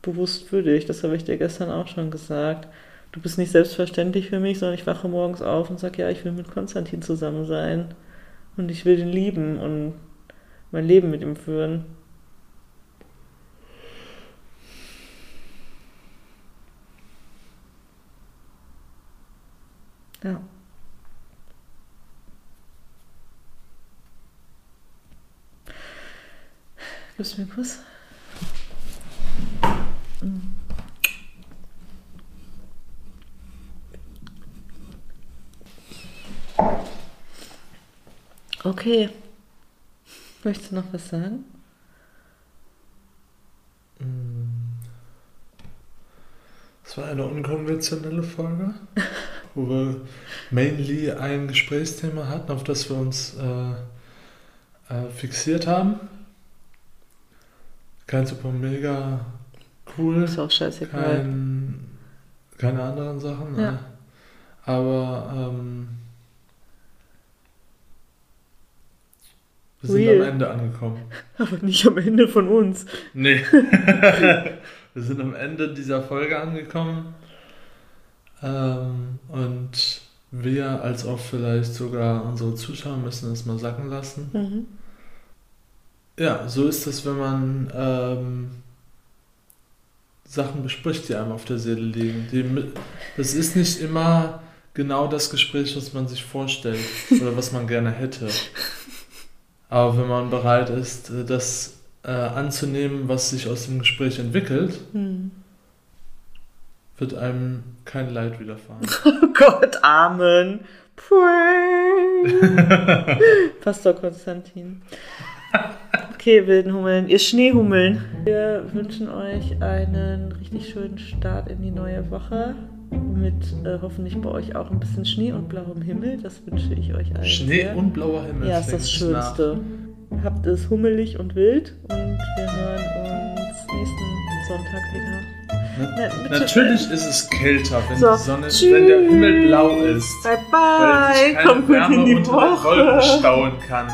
bewusst für dich. Das habe ich dir gestern auch schon gesagt. Du bist nicht selbstverständlich für mich, sondern ich wache morgens auf und sage, ja, ich will mit Konstantin zusammen sein. Und ich will ihn lieben und mein Leben mit ihm führen. Ja. Gibst du mir einen Kuss? Okay. Möchtest du noch was sagen? Es war eine unkonventionelle Folge, [LAUGHS] wo wir mainly ein Gesprächsthema hatten, auf das wir uns äh, äh, fixiert haben. Kein super mega cool, Ist auch scheißegal. kein, keine anderen Sachen. Ja. ne? Aber ähm, wir sind Real. am Ende angekommen. [LAUGHS] Aber nicht am Ende von uns. Nee. [LAUGHS] Wir sind am Ende dieser Folge angekommen. Ähm, und wir, als auch vielleicht sogar unsere Zuschauer, müssen es mal sacken lassen. Mhm. Ja, so ist es, wenn man ähm, Sachen bespricht, die einem auf der Seele liegen. Die, das ist nicht immer genau das Gespräch, was man sich vorstellt oder was man gerne hätte. [LAUGHS] Aber wenn man bereit ist, äh, das äh, anzunehmen, was sich aus dem Gespräch entwickelt, Hm. wird einem kein Leid widerfahren. [LAUGHS] Oh Gott, Amen. Pray. [LAUGHS] Pastor Konstantin. Okay, wilden Hummeln, ihr Schneehummeln. Wir wünschen euch einen richtig schönen Start in die neue Woche. Mit äh, hoffentlich bei euch auch ein bisschen Schnee und blauem Himmel. Das wünsche ich euch allen. Schnee sehr. und blauer Himmel. Ja, ist das nach. Schönste. Habt es hummelig und wild und wir hören uns nächsten Sonntag wieder. Na, natürlich ist es kälter, wenn So, die Sonne, tschüss. wenn der Himmel blau ist. Bye Weil sich bye, keine komm gut Wärme in die den Wolken Woche. stauen kann.